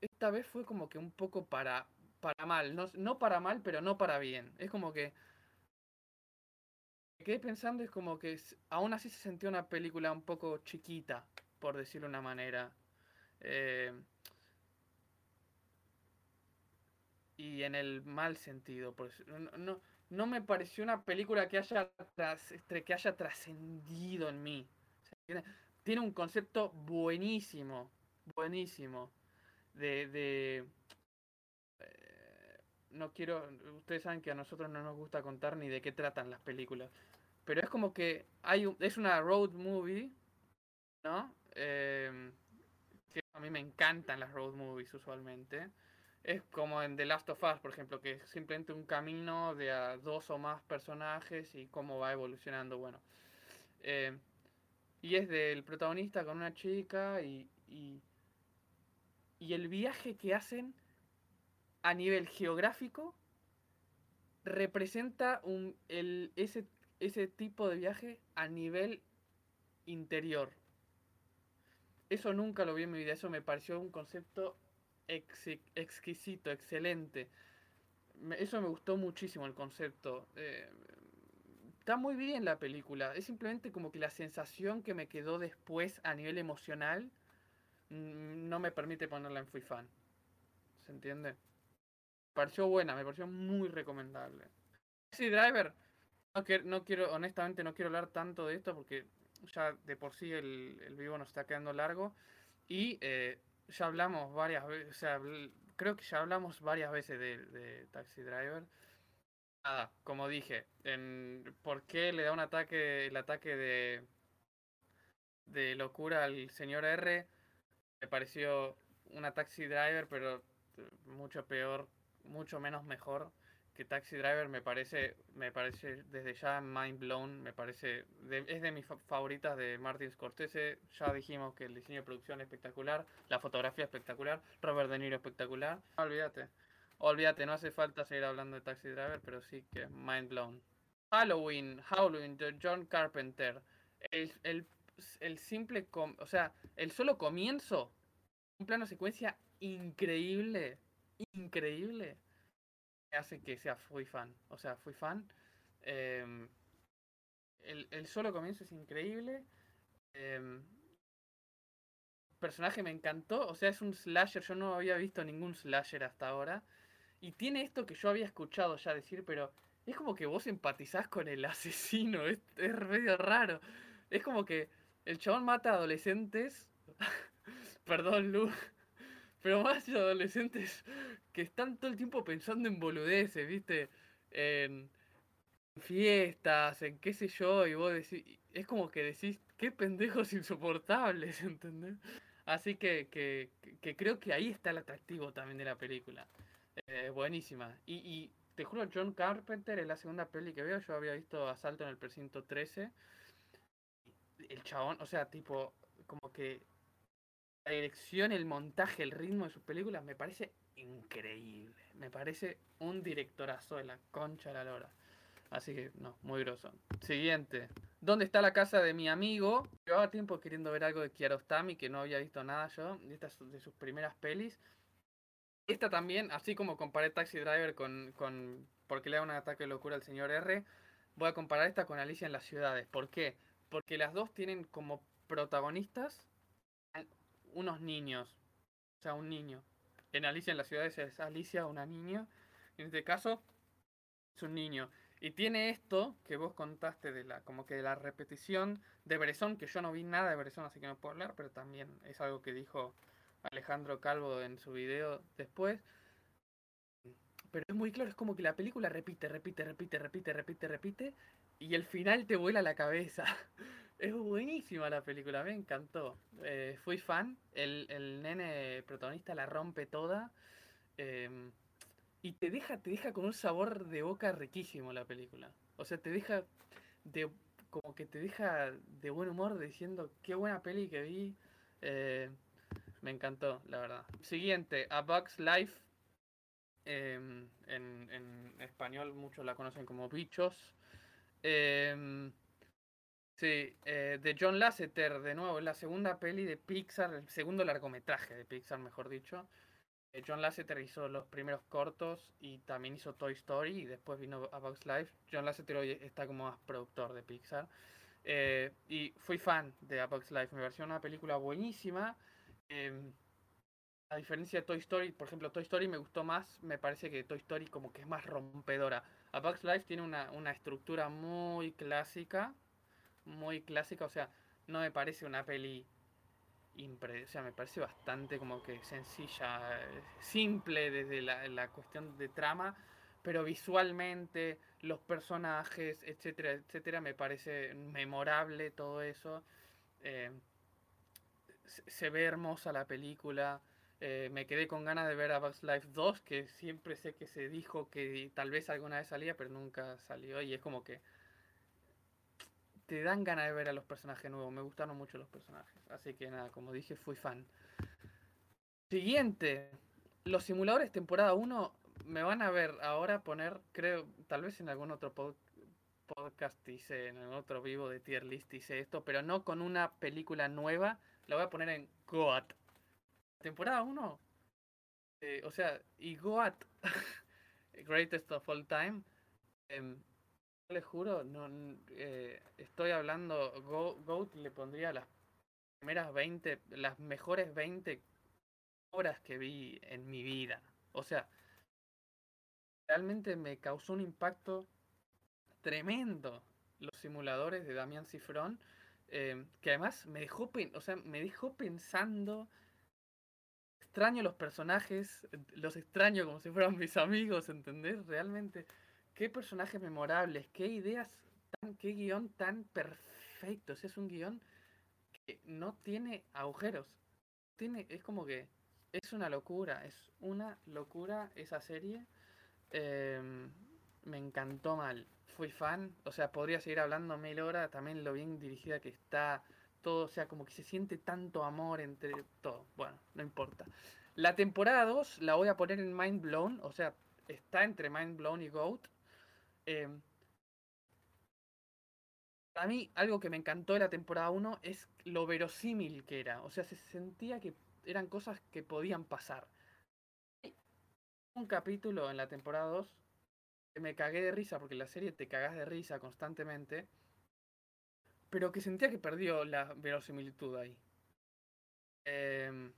esta vez fue como que un poco para, para mal. No, no para mal, pero no para bien. Es como que. Me quedé pensando, es como que aún así se sentía una película un poco chiquita, por decirlo de una manera. Eh, y en el mal sentido. Por no, no, me pareció una película que haya, que haya trascendido en mí. tiene un concepto buenísimo, buenísimo de, de eh, no quiero, ustedes saben que a nosotros no nos gusta contar ni de qué tratan las películas, pero es como que hay es una road movie, ¿no? Que a mí me encantan las road movies usualmente. Es como en The Last of Us, por ejemplo, que es simplemente un camino de a dos o más personajes y cómo va evolucionando, bueno. Em, y es del protagonista con una chica y y el viaje que hacen a nivel geográfico representa un, el, ese, ese tipo de viaje a nivel interior. Eso nunca lo vi en mi vida, eso me pareció un concepto exquisito, excelente. eso me gustó muchísimo el concepto. Eh, está muy bien la película, es simplemente como que la sensación que me quedó después a nivel emocional Mm, no me permite ponerla en Fui Fan. ¿Se entiende? Me pareció buena, me pareció muy recomendable. Sí, Driver, no, quiero, honestamente no quiero hablar tanto de esto porque ya de por sí el, el vivo nos está quedando largo y eh, ya hablamos varias veces, o sea, creo que ya hablamos varias veces de, Taxi Driver. Nada, como dije, en por qué le da un ataque, el ataque de, de locura al señor R me pareció una Taxi Driver, pero eh, mucho peor, mucho menos mejor que Taxi Driver. Me parece, me parece desde ya mind blown. Me parece, es de mis favoritas de Martin Scorsese. Ya dijimos que el diseño de producción es espectacular, la fotografía espectacular, Robert De Niro espectacular. olvídate, olvídate, no hace falta seguir hablando de Taxi Driver, pero sí que mind blown. Halloween, Halloween de John Carpenter. El, el el simple, o sea, el solo comienzo, un plano secuencia increíble, increíble, hace que sea fui fan. O sea, fui fan. Em, el, solo comienzo es increíble. Eh, personaje me encantó. O sea, es un slasher. Yo no había visto ningún slasher hasta ahora. Y tiene esto que yo había escuchado ya decir, pero es como que vos empatizás con el asesino. Es, es medio raro. Es como que el chabón mata a adolescentes. Perdón, Lu. Pero más adolescentes que están todo el tiempo pensando en boludeces, ¿viste? En fiestas, en qué sé yo, y vos decís. Es como que decís, qué pendejos insoportables, ¿entendés? Así que, que, que creo que ahí está el atractivo también de la película. Eh, buenísima. Y, y te juro, John Carpenter en la segunda peli que veo, yo había visto Asalto en el Precinto 13 el chabón, o sea, tipo, como que la dirección, el montaje, el ritmo de sus películas me parece increíble. Me parece un directorazo de la concha de la lora. Así que, no, muy groso. Siguiente. ¿Dónde está la casa de mi amigo? Llevaba tiempo queriendo ver algo de Kiarostami, que no había visto nada yo. Esta es de sus primeras pelis. Esta también, así como comparé Taxi Driver con, con porque le da un ataque de locura al señor R, voy a comparar esta con Alicia en las ciudades. ¿Por qué? Porque las dos tienen como protagonistas unos niños. O sea, un niño. En Alicia en las ciudades es Alicia, una niña. En este caso, es un niño. Y tiene esto que vos contaste de la, como que la repetición de Bresson, que yo no vi nada de Bresson, así que no puedo hablar, pero también es algo que dijo Alejandro Calvo en su video después. Pero es muy claro, es como que la película repite, repite, repite, repite, repite, repite, y el final te vuela la cabeza. Es buenísima la película, me encantó. Eh, fui fan, el, el, nene protagonista la rompe toda. Em, y te deja, te deja con un sabor de boca riquísimo la película. O sea, te deja de como que te deja de buen humor diciendo qué buena peli que vi. Eh, me encantó, la verdad. Siguiente, A Bug's Life. Em, en, en, español muchos la conocen como Bichos. Eh, Sí, eh, de John Lasseter, de nuevo, la segunda peli de Pixar, el segundo largometraje de Pixar, mejor dicho. Eh, John Lasseter hizo los primeros cortos y también hizo Toy Story y después vino A Bug's Life. John Lasseter hoy está como más productor de Pixar. Eh, y fui fan de A Bug's Life, me pareció una película buenísima. Em, a diferencia de Toy Story, por ejemplo, Toy Story me gustó más, me parece que Toy Story como que es más rompedora. A Bug's Life tiene una, una estructura muy clásica, muy clásica, o sea, no me parece una peli impre o sea, me parece bastante como que sencilla, simple desde la, cuestión de trama, pero visualmente, los personajes, etcétera, etcétera, me parece memorable todo eso. Eh, se ve hermosa la película. Eh, me quedé con ganas de ver a Bugs Life 2, que siempre sé que se dijo que tal vez alguna vez salía, pero nunca salió. Y es como que te dan ganas de ver a los personajes nuevos. Me gustaron mucho los personajes. Así que nada, como dije, fui fan. Siguiente. Los simuladores temporada 1 me van a ver ahora poner, creo, tal vez en algún otro podcast hice, en algún otro vivo de tier list hice esto, pero no con una película nueva. La voy a poner en Goat. Temporada 1. Eh, o sea, y Goat. Greatest of All Time. Em, les juro, no, eh, estoy hablando, Go, Goat le pondría las primeras 20, las mejores 20 horas que vi en mi vida. O sea, realmente me causó un impacto tremendo los simuladores de Damián Cifrón, eh, que además me dejó, o sea, me dejó pensando, extraño los personajes, los extraño como si fueran mis amigos, ¿entendés? Realmente qué personajes memorables, qué ideas, tan, qué guion tan perfecto. es un guion que no tiene agujeros. Tiene, es como que es una locura, es una locura esa serie. Em, me encantó mal. Fui fan, o sea, podría seguir hablando mil horas, también lo bien dirigida que está, todo, o sea, como que se siente tanto amor entre todo. Bueno, no importa. La temporada 2 la voy a poner en Mind Blown, o sea, está entre Mind Blown y Goat. Eh, a mí, algo que me encantó de la temporada 1 es lo verosímil que era. O sea, se sentía que eran cosas que podían pasar. Un capítulo en la temporada 2 que me cagué de risa, porque la serie te cagás de risa constantemente, pero que sentía que perdió la verosimilitud ahí. Eh,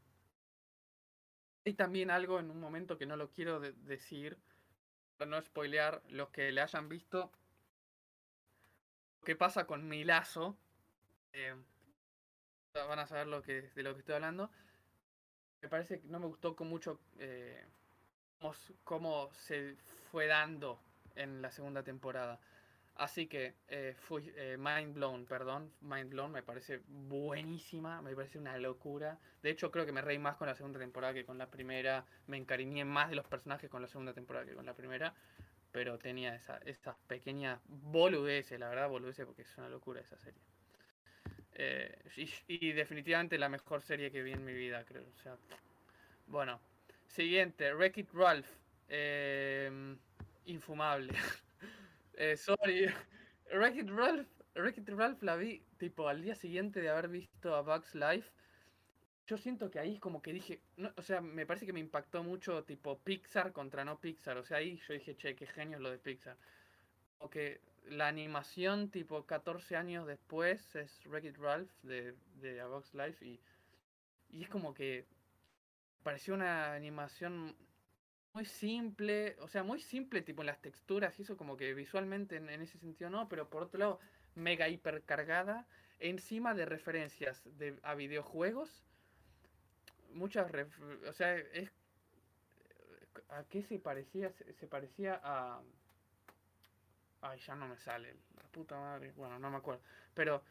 hay también algo en un momento que no lo quiero decir, no spoilear los que le hayan visto lo que pasa con Milazo. Eh, van a saber lo que, de lo que estoy hablando. Me parece que no me gustó con mucho eh, cómo, se fue dando en la segunda temporada. Así que eh, fui eh, Mind Blown, perdón, Mind Blown me parece buenísima, me parece una locura. De hecho, creo que me reí más con la segunda temporada que con la primera. Me encariñé más de los personajes con la segunda temporada que con la primera. Pero tenía esa, esas pequeñas boludeces, la verdad, boludeces, porque es una locura esa serie. Eh, y, definitivamente la mejor serie que vi en mi vida, creo. O sea, bueno, siguiente, Wreck-It Ralph. infumable. Eh, sorry. Wreck-It Ralph, Ralph la vi tipo al día siguiente de haber visto a Bugs Life. Yo siento que ahí como que dije, o sea, me parece que me impactó mucho tipo Pixar contra no Pixar. O sea, ahí yo dije, che, qué genio lo de Pixar. O que la animación tipo 14 años después es Wreck-It Ralph de, de A Life y, y es como que pareció una animación muy simple, o sea, muy simple tipo en las texturas y eso como que visualmente en, ese sentido no, pero por otro lado mega hipercargada encima de referencias de, a videojuegos. Muchas, o sea, es ¿A qué se parecía? Se, parecía a... Ay, ya no me sale. La puta madre. Bueno, no me acuerdo. Pero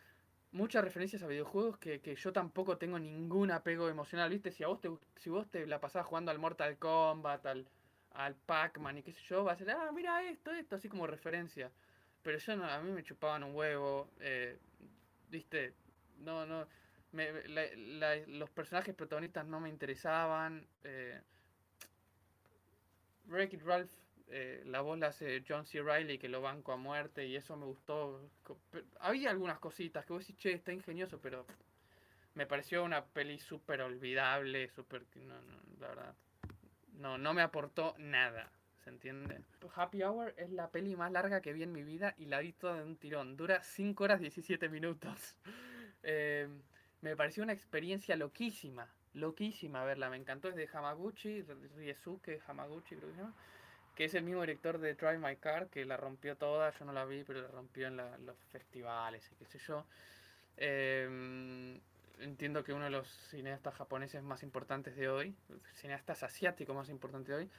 muchas referencias a videojuegos que, yo tampoco tengo ningún apego emocional, ¿viste? Si a vos te, si vos te la pasabas jugando al Mortal Kombat, al, al Pac-Man y qué sé yo, va a ser, ah, mira esto, esto, así como referencia. Pero yo no, a mí me chupaban un huevo, eh, ¿viste? No, no. los personajes protagonistas no me interesaban. Eh, Wreck-It Ralph, eh, la voz la hace John C. Riley, que lo banco a muerte, y eso me gustó. Había algunas cositas que vos decís, che, está ingenioso, pero me pareció una peli súper olvidable, súper... No, no, la verdad. No, no me aportó nada, ¿se entiende? Happy Hour es la peli más larga que vi en mi vida y la vi toda de un tirón. Dura 5 horas 17 minutos. Eh, me pareció una experiencia loquísima loquísima verla, me encantó, es de Hamaguchi, Riesuke Hamaguchi creo que se llama, que es el mismo director de Drive My Car, que la rompió toda, yo no la vi, pero la rompió en los festivales y qué sé yo. Em, entiendo que uno de los cineastas japoneses más importantes de hoy, cineastas asiáticos más importantes de hoy,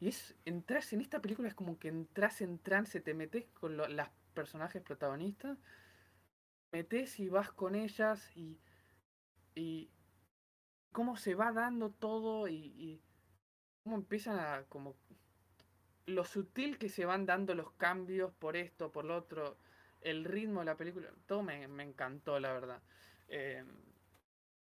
y es, entras en esta película, es como que entras en trance, te metes con los personajes protagonistas, metes y vas con ellas y, y cómo se va dando todo y, cómo empiezan a como lo sutil que se van dando los cambios por esto, por lo otro, el ritmo de la película, todo me, encantó, la verdad. Eh,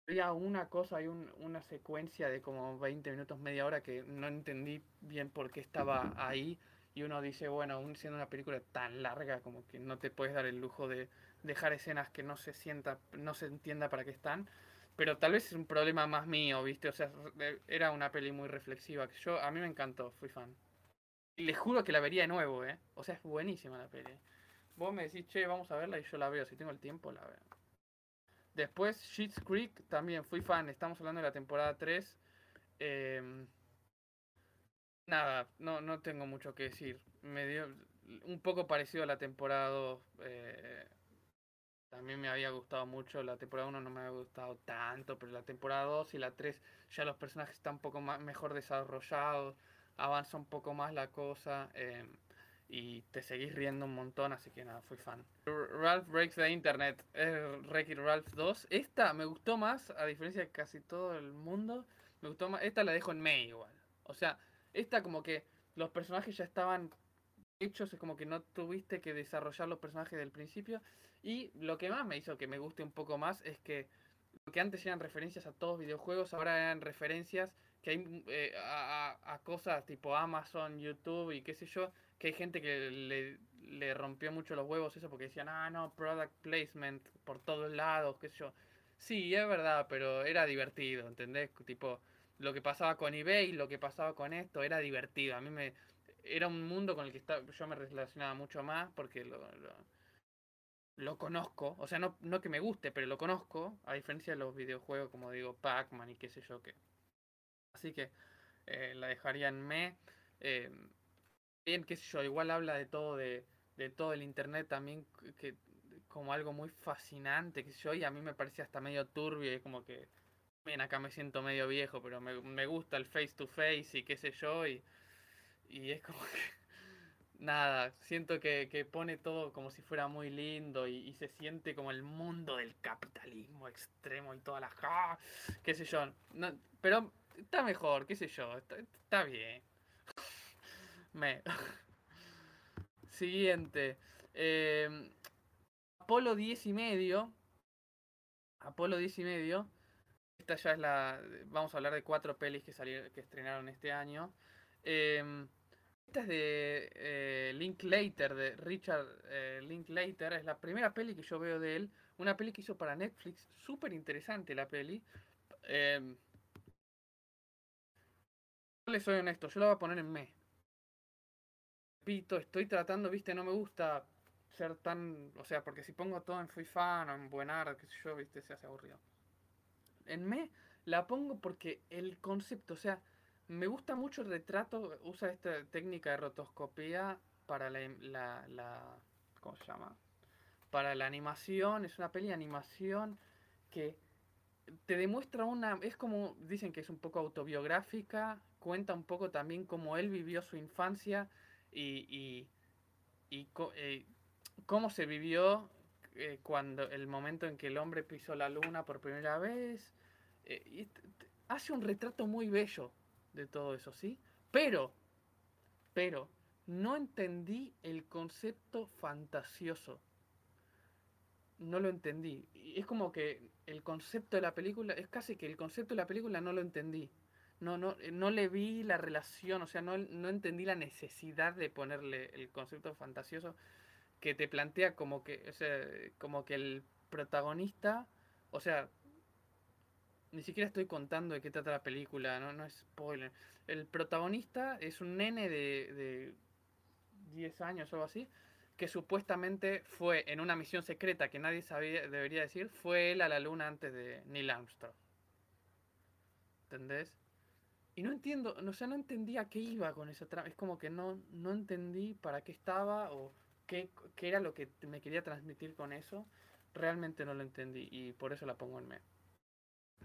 había una cosa, hay una secuencia de como 20 minutos, media hora que no entendí bien por qué estaba ahí. Y uno dice, bueno, aún siendo una película tan larga, como que no te puedes dar el lujo de dejar escenas que no se sienta, no se entienda para qué están. Pero tal vez es un problema más mío, ¿viste? O sea, era una peli muy reflexiva. Que yo, a mí me encantó, fui fan. Les juro que la vería de nuevo, ¿eh? O sea, es buenísima la peli. Vos me decís, che, vamos a verla y yo la veo. Si tengo el tiempo, la veo. Después, Sheets Creek, también fui fan. Estamos hablando de la temporada 3. Em, nada, no, no tengo mucho que decir. Me dio un poco parecido a la temporada 2. Eh, también me había gustado mucho, la temporada 1 no me había gustado tanto, pero la temporada 2 y la 3 ya los personajes están un poco más, mejor desarrollados, avanza un poco más la cosa eh, y te seguís riendo un montón, así que nada, fui fan. Ralph Breaks the Internet, es wreck Ralph 2. Esta me gustó más, a diferencia de casi todo el mundo, me gustó más, esta la dejo en May igual. O sea, esta como que los personajes ya estaban hechos, es como que no tuviste que desarrollar los personajes del principio. Y lo que más me hizo que me guste un poco más es que lo que antes eran referencias a todos videojuegos, ahora eran referencias que hay eh, a, cosas tipo Amazon, YouTube y qué sé yo, que hay gente que le, le rompió mucho los huevos eso porque decían, ah, no, product placement por todos lados, qué sé yo. Sí, es verdad, pero era divertido, ¿entendés? Tipo, lo que pasaba con eBay, lo que pasaba con esto, era divertido. A mí me... Era un mundo con el que yo me relacionaba mucho más porque lo lo conozco, o sea, no, no que me guste, pero lo conozco, a diferencia de los videojuegos como digo, Pac-Man y qué sé yo qué. Así que eh, la dejaría en me. Eh, bien, qué sé yo, igual habla de todo, de, de todo el internet también, que como algo muy fascinante, sé yo, y a mí me parecía hasta medio turbio, y como que, bien, acá me siento medio viejo, pero me, me gusta el face to face y qué sé yo, y, y es como que nada, siento que, que, pone todo como si fuera muy lindo y, se siente como el mundo del capitalismo extremo y todas las... ¡ah! qué sé yo, pero está mejor, qué sé yo, está, bien. Me. Siguiente. Em, Apolo 10 y medio. Apolo 10 y medio. Esta ya es la... Vamos a hablar de cuatro pelis que, salieron, que estrenaron este año. Eh, esta es de eh, Linklater, de Richard eh, Linklater. Es la primera peli que yo veo de él. Una peli que hizo para Netflix. Súper interesante la peli. Eh, yo le soy honesto, yo la voy a poner en me. Repito, estoy tratando, viste, no me gusta ser tan, o sea, porque si pongo todo en Fui Fan o en Buenar, qué sé yo, viste, se hace aburrido. En Me la pongo porque el concepto, o sea, me gusta mucho el retrato, usa esta técnica de rotoscopía para la, la, la ¿cómo se llama? Para la animación, es una peli de animación que te demuestra una, es como, dicen que es un poco autobiográfica, cuenta un poco también cómo él vivió su infancia y, y, y eh, cómo se vivió eh, cuando el momento en que el hombre pisó la luna por primera vez. Eh, hace un retrato muy bello de todo eso, ¿sí? Pero, pero, no entendí el concepto fantasioso. No lo entendí. Es como que el concepto de la película, es casi que el concepto de la película no lo entendí. No, no, no le vi la relación, o sea, no, no entendí la necesidad de ponerle el concepto fantasioso que te plantea como que, o sea, como que el protagonista, o sea, ni siquiera estoy contando de qué trata la película, no, no es spoiler. El protagonista es un nene de, de 10 años o algo así, que supuestamente fue en una misión secreta que nadie sabía, debería decir, fue él a la luna antes de Neil Armstrong. ¿Entendés? Y no entiendo, o sea, no entendía qué iba con esa trama. Es como que no, no entendí para qué estaba o qué, era lo que me quería transmitir con eso, realmente no lo entendí y por eso la pongo en me.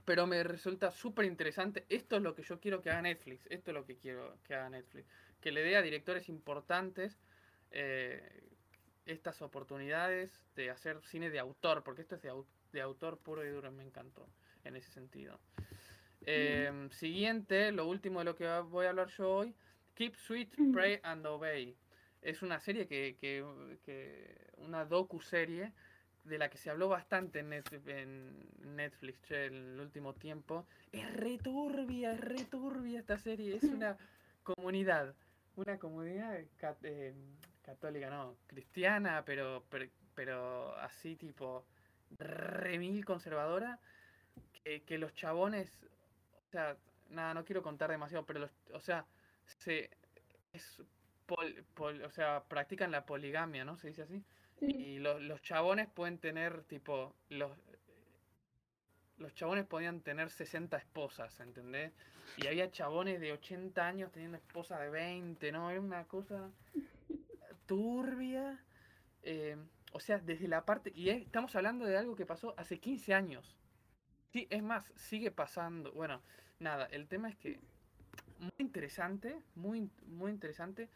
Pero me resulta súper interesante. Esto es lo que yo quiero que haga Netflix. Esto es lo que quiero que haga Netflix. Que le dé a directores importantes eh, estas oportunidades de hacer cine de autor. Porque esto es de, autor puro y duro. Me encantó en ese sentido. Em, siguiente, lo último de lo que voy a hablar yo hoy. Keep Sweet, Pray and Obey es una serie que, que, que una docu-serie de la que se habló bastante en Netflix, en Netflix el último tiempo. Es returbia, es returbia esta serie. Es una comunidad, una comunidad eh, católica, no, cristiana, pero, pero, así tipo remil conservadora. Que, que, los chabones, sea, nada, no quiero contar demasiado, pero los, o sea, se, es o sea, practican la poligamia, ¿no? Se dice así. Y los, los chabones pueden tener, tipo, los, los chabones podían tener 60 esposas, ¿entendés? Y había chabones de 80 años teniendo esposas de 20, ¿no? Era una cosa turbia. Eh, o sea, desde la parte... Y estamos hablando de algo que pasó hace 15 años. Sí, es más, sigue pasando. Bueno, nada, el tema es que... Muy interesante, muy, muy interesante.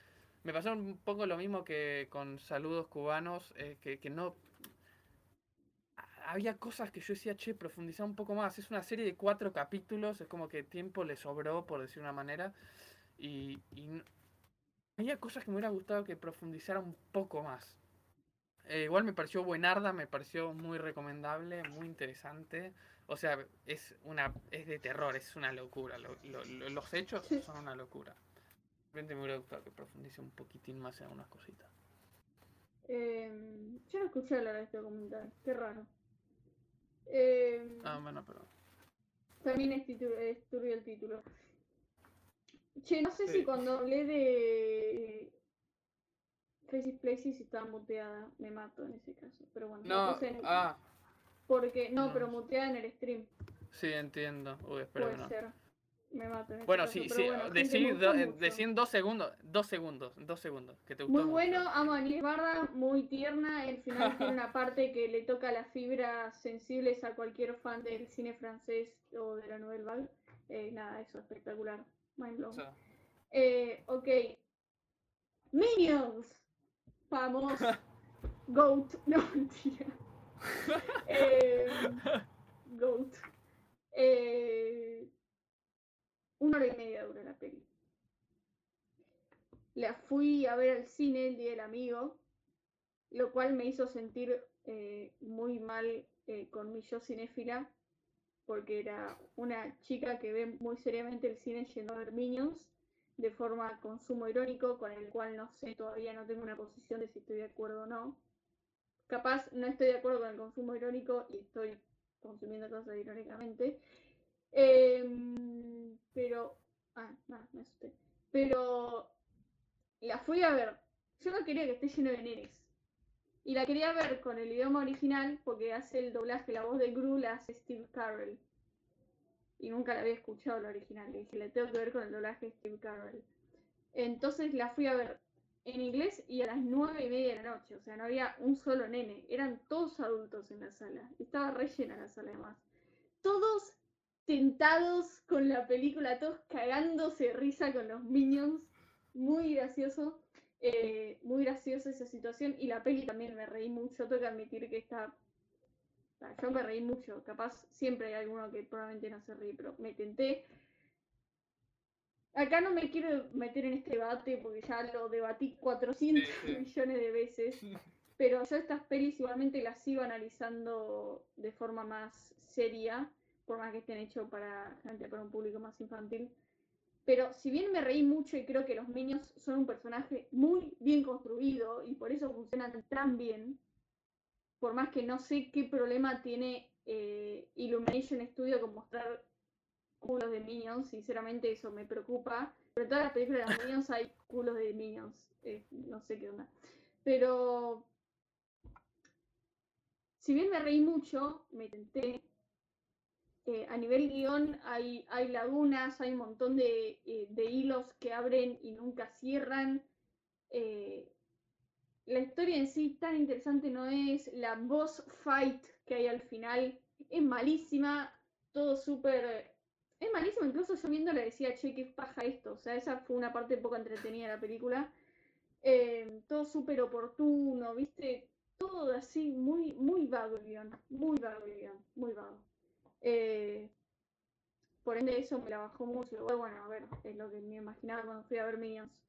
Me pasó un poco lo mismo que con saludos cubanos, eh, que, no... Había cosas que yo decía, che, profundizar un poco más. Es una serie de cuatro capítulos, es como que tiempo le sobró, por decir una manera. Y, había cosas que me hubiera gustado que profundizara un poco más. Eh, igual me pareció buenarda, me pareció muy recomendable, muy interesante. O sea, es una es de terror, es una locura. los hechos son una locura repente me hubiera gustado que profundice un poquitín más en algunas cositas. Eh, yo no escuché hablar de este documental, qué raro. Eh, ah, bueno, pero. También es, turbio el título. Che, no sé si cuando hablé de Crazy Places estaba muteada, me mato en ese caso. Pero bueno, no, ah. Porque, no, pero muteada en el stream. Sí, entiendo. Uy, espero Puede ser me mato. bueno, sí, sí, decir, dos segundos, dos segundos, dos segundos. Que te muy bueno, amo a Nils Barra, muy tierna. El final tiene una parte que le toca las fibras sensibles a cualquier fan del cine francés o de la Nouvelle Vague. Eh, nada, eso, espectacular. Mind blown. Eh, ok. Minions. Vamos. Goat. No, mentira. eh, Goat. Eh, una hora y media dura la peli. La fui a ver al cine el día del amigo, lo cual me hizo sentir eh, muy mal eh, con mi yo cinéfila, porque era una chica que ve muy seriamente el cine yendo a ver Minions de forma consumo irónico, con el cual no sé, todavía no tengo una posición de si estoy de acuerdo o no. Capaz no estoy de acuerdo con el consumo irónico y estoy consumiendo cosas irónicamente, Em, pero. Ah, no, me asusté. Pero. La fui a ver. Yo no quería que esté lleno de nenes. Y la quería ver con el idioma original porque hace el doblaje, la voz de Gru la hace Steve Carell. Y nunca la había escuchado la original. Y dije, la tengo que ver con el doblaje de Steve Carell. Entonces la fui a ver en inglés y a las nueve y media de la noche. O sea, no había un solo nene. Eran todos adultos en la sala. Estaba rellena la sala además. Todos tentados con la película, todos cagándose risa con los minions. Muy gracioso. Eh, muy graciosa esa situación y la peli también me reí mucho, tengo que admitir que está... Yo me reí mucho, capaz siempre hay alguno que probablemente no se ríe, pero me tenté. Acá no me quiero meter en este debate porque ya lo debatí 400 millones de veces, pero yo estas pelis igualmente las sigo analizando de forma más seria, por más que estén hechos para, para un público más infantil. Pero si bien me reí mucho y creo que los Minions son un personaje muy bien construido y por eso funcionan tan bien, por más que no sé qué problema tiene eh, Illumination Studio con mostrar culos de Minions, sinceramente eso me preocupa. Pero en todas las películas de los Minions hay culos de Minions, eh, no sé qué onda. Pero si bien me reí mucho, me tenté, eh, a nivel guion hay, hay lagunas, hay un montón de, eh, hilos que abren y nunca cierran. Eh, la historia en sí tan interesante no es, la boss fight que hay al final es malísima, todo súper... Es malísimo, incluso yo viendo le decía, che, qué paja esto, o sea, esa fue una parte poco entretenida de la película. todo súper oportuno, viste, todo así, muy, muy vago el guion, muy vago el guion, muy vago. Eh, por ende eso me la bajó mucho. Bueno, a ver, es lo que me imaginaba cuando fui a ver Minions.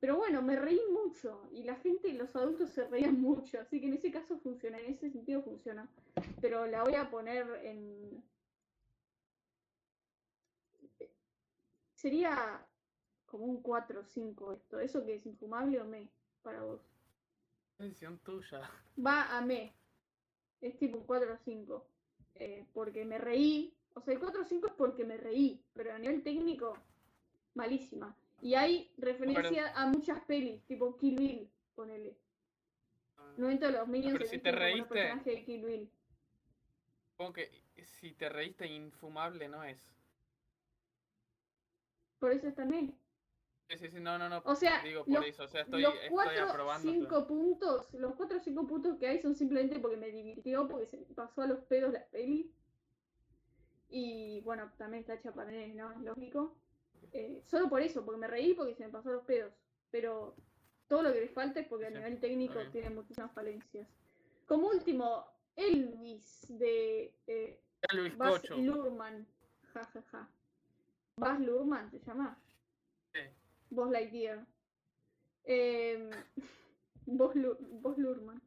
Pero bueno, me reí mucho y la gente, los adultos se reían mucho, así que en ese caso funciona, en ese sentido funciona. Pero la voy a poner en... Sería como un 4 o 5 esto. ¿Eso que es infumable o me para vos? Decisión tuya. Va a me. Es tipo un 4 o 5. Eh, porque me reí. O sea, el 4 o 5 es porque me reí, pero a nivel técnico, malísima. Y hay referencia a muchas pelis, tipo Kill Bill, ponele. No entro los Minions pero si te reíste, de Kill Bill. Supongo que si te reíste infumable no es. Por eso está en Sí, sí, sí, no, no, no. O sea, digo por eso, o sea, estoy, los 4 5 puntos, los 4 o 5 puntos que hay son simplemente porque me divirtió, porque se me pasó a los pedos la peli. Y bueno, también está hecha para ¿no? Lógico. Eh, solo por eso, porque me reí porque se me pasó a los pedos. Pero todo lo que le falta es porque a nivel técnico tiene muchísimas falencias. Como último, Elvis de eh, Elvis Baz Lurman. Ja, ja, ja. Baz Lurman se llama. Vos Lightyear. Eh, vos, Lurman.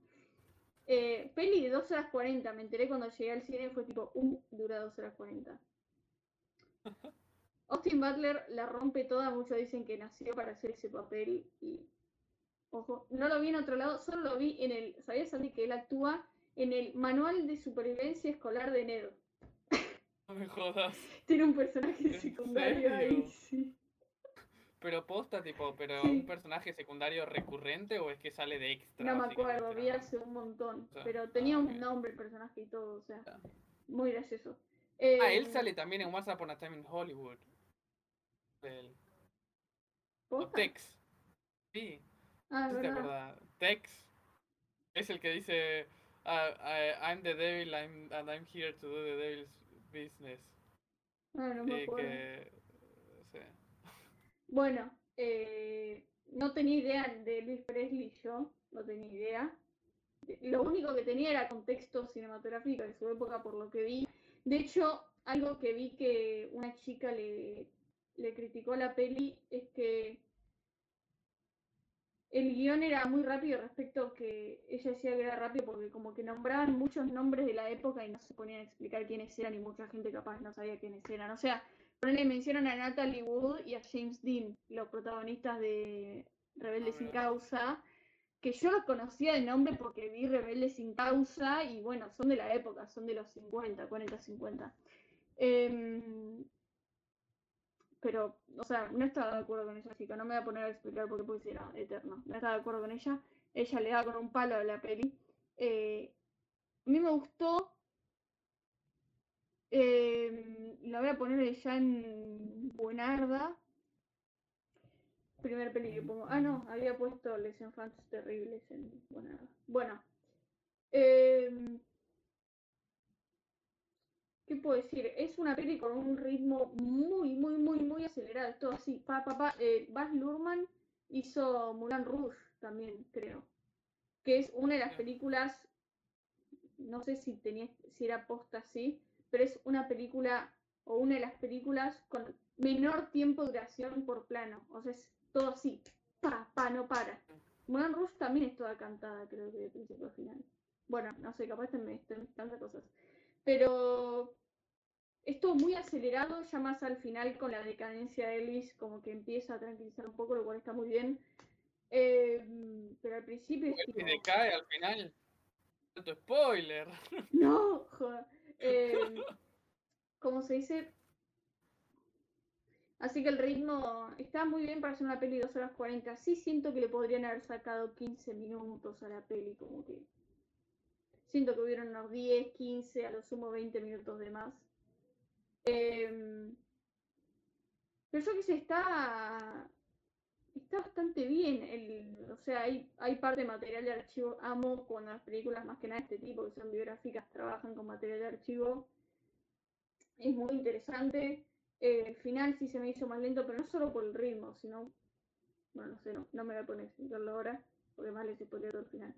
Eh, peli de 2 horas 40. Me enteré cuando llegué al cine. Fue tipo, uh, dura 2 horas 40. Austin Butler la rompe toda. Muchos dicen que nació para hacer ese papel. Y, ojo, no lo vi en otro lado. Solo lo vi en el. ¿Sabías, Andy, que él actúa en el Manual de Supervivencia Escolar de Ned? No me jodas. Tiene un personaje secundario ahí, sí. Pero posta, tipo, pero un personaje secundario recurrente o es que sale de extra. No me acuerdo, vi hace un montón. pero tenía un nombre el personaje y todo, o sea, muy gracioso. ah, él em, sale también en WhatsApp Upon a Time in Hollywood. El... O Tex. Sí. Ah, ¿Te acuerdas? Tex. Es el que dice, uh, I'm the devil I'm, and I'm here to do the devil's business. Ah, no me acuerdo. Que, bueno, eh, no tenía idea de Luis Presley yo, no tenía idea. Lo único que tenía era contexto cinematográfico de su época por lo que vi. De hecho, algo que vi que una chica le, le criticó a la peli es que el guion era muy rápido respecto a que ella decía que era rápido porque como que nombraban muchos nombres de la época y no se ponían a explicar quiénes eran y mucha gente capaz no sabía quiénes eran. O sea, le mencionan a Natalie Wood y a James Dean, los protagonistas de Rebelde sin Causa, que yo los conocía de nombre porque vi Rebelde sin Causa y bueno, son de la época, son de los 50, 40, 50. Pero, o sea, no estaba de acuerdo con esa chica, no me voy a poner a explicar por qué era eterno, no estaba de acuerdo con ella, ella le da con un palo a la peli. Eh, a mí me gustó. Eh, la voy a poner ya en Buenarda. Primer peli que pongo. Ah, no, había puesto Les Enfants Terribles en Buenarda. Bueno. Eh, ¿Qué puedo decir? Es una peli con un ritmo muy, muy, muy, muy acelerado. Todo así. Pa, pa, pa. Eh, Baz Luhrmann hizo Mulan Rouge también, creo. Que es una de las películas. No sé si tenía, si era posta así, pero es una película o una de las películas con menor tiempo de duración por plano. O sea, es todo así. Pa, pa, no para. Mulan Rouge también es toda cantada, creo que de principio a final. Bueno, no sé, capaz me tantas cosas. Pero esto muy acelerado, ya más al final con la decadencia de Elvis, como que empieza a tranquilizar un poco, lo cual está muy bien. Eh, pero al principio es tipo... decae al final. Tanto spoiler. No, joder. Eh, ¿Cómo se dice? Así que el ritmo está muy bien para hacer una peli de 2 horas 40. Sí siento que le podrían haber sacado 15 minutos a la peli, como que Siento que hubieron unos 10, 15, a lo sumo 20 minutos de más. Pero yo que sé, está, está bastante bien. El, o sea, hay, hay parte de material de archivo. Amo cuando las películas, más que nada de este tipo, que son biográficas, trabajan con material de archivo. Es muy interesante. el final sí se me hizo más lento, pero no solo por el ritmo, sino. Bueno, no sé, no, no me voy a poner a explicarlo ahora, porque más les spoileo todo el final.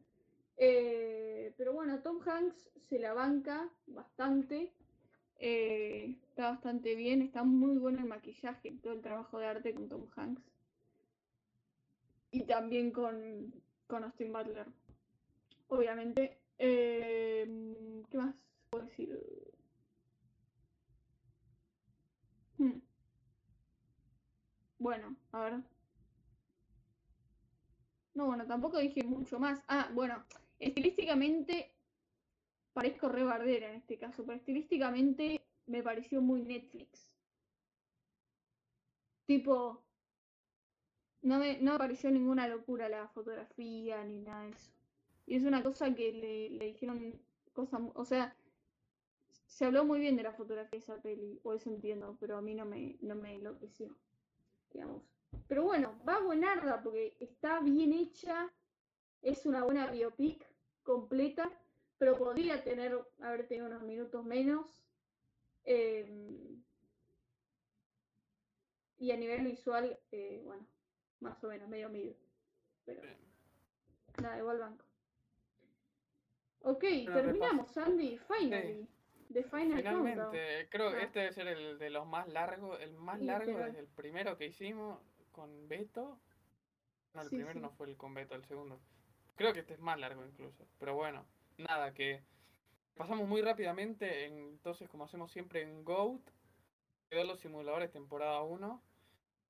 Eh, pero bueno, Tom Hanks se la banca bastante. Eh, está bastante bien, está muy bueno el maquillaje, todo el trabajo de arte con Tom Hanks. Y también con, con Austin Butler. Obviamente. Eh, ¿Qué más puedo decir? Hmm. Bueno, a ver. No, bueno, tampoco dije mucho más. Ah, bueno, Estilísticamente, parezco re bardera en este caso, pero estilísticamente me pareció muy Netflix. Tipo, no me, no pareció ninguna locura la fotografía ni nada de eso. Y es una cosa que le, dijeron cosas, o sea, se habló muy bien de la fotografía de esa peli, o eso entiendo, pero a mí no me, no me enloqueció, digamos. Pero bueno, va buenarda porque está bien hecha, es una buena biopic completa, pero podría tener, haber tenido unos minutos menos. Em, y a nivel visual, eh, bueno, más o menos, medio mid. Pero nada, igual banco. Ok, terminamos, Andy, finally. Finalmente, creo que ah. este debe ser el de los más largos, el más largo desde el primero que hicimos con Beto. No, el primero no fue el con Beto, el segundo. Creo que este es más largo incluso. Pero bueno, nada, que pasamos muy rápidamente. entonces, como hacemos siempre en GOAT, quedó los simuladores temporada 1.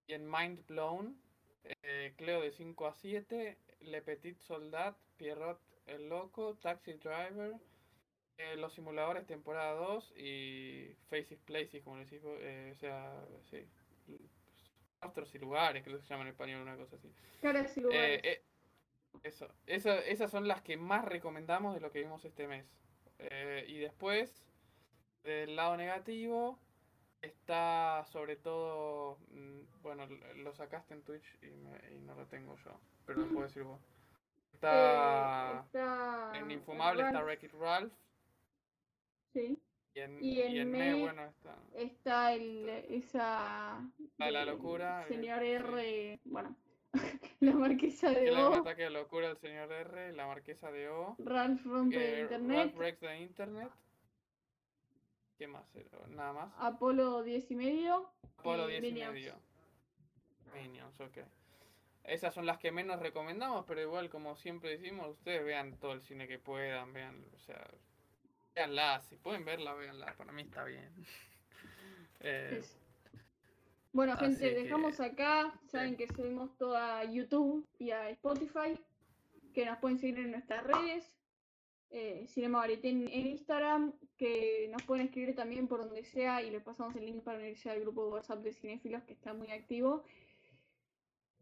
Y en Mind Blown, eh, Cleo de 5 a 7, Le Petit Soldat, Pierrot el Loco, Taxi Driver, eh, los simuladores temporada 2 y Faces Places, como decís, eh, o sea, sí. Rostros y lugares, creo que se llama en español, una cosa así. Caras y lugares. Eh, eso, esas son las que más recomendamos de lo que vimos este mes. Eh, y después, del lado negativo, está sobre todo, mm, bueno, lo sacaste en Twitch y, no lo tengo yo, pero lo puedo decir vos. Está, eh, en Infumable está Wreck-It Ralph. Sí. Y en, y me, bueno, está. Está el, esa. La, locura. Señor R. Bueno, la marquesa de O. El ataque de locura del señor R, la marquesa de O. Ralph rompe de internet. Ralph breaks the internet. ¿Qué más? Nada más. Apolo 10 y medio. Apolo 10 y medio. Minions, ok. Esas son las que menos recomendamos, pero igual, como siempre decimos, ustedes vean todo el cine que puedan, vean, o sea, veanla, si pueden verla, veanla, para mí está bien. eh, bueno, gente, dejamos acá. Saben que subimos todo a YouTube y a Spotify. Que nos pueden seguir en nuestras redes. Eh, Cinema en, Instagram. Que nos pueden escribir también por donde sea. Y les pasamos el link para unirse al grupo de WhatsApp de cinéfilos que está muy activo.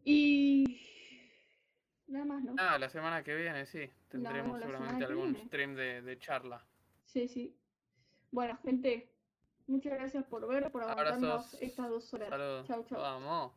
Y nada más, ¿no? Ah, la semana que viene, sí. Tendremos seguramente algún stream de, charla. Sí, sí. Bueno, gente, muchas gracias por ver, por aguantarnos estas dos horas. Chau, chau. Vamos.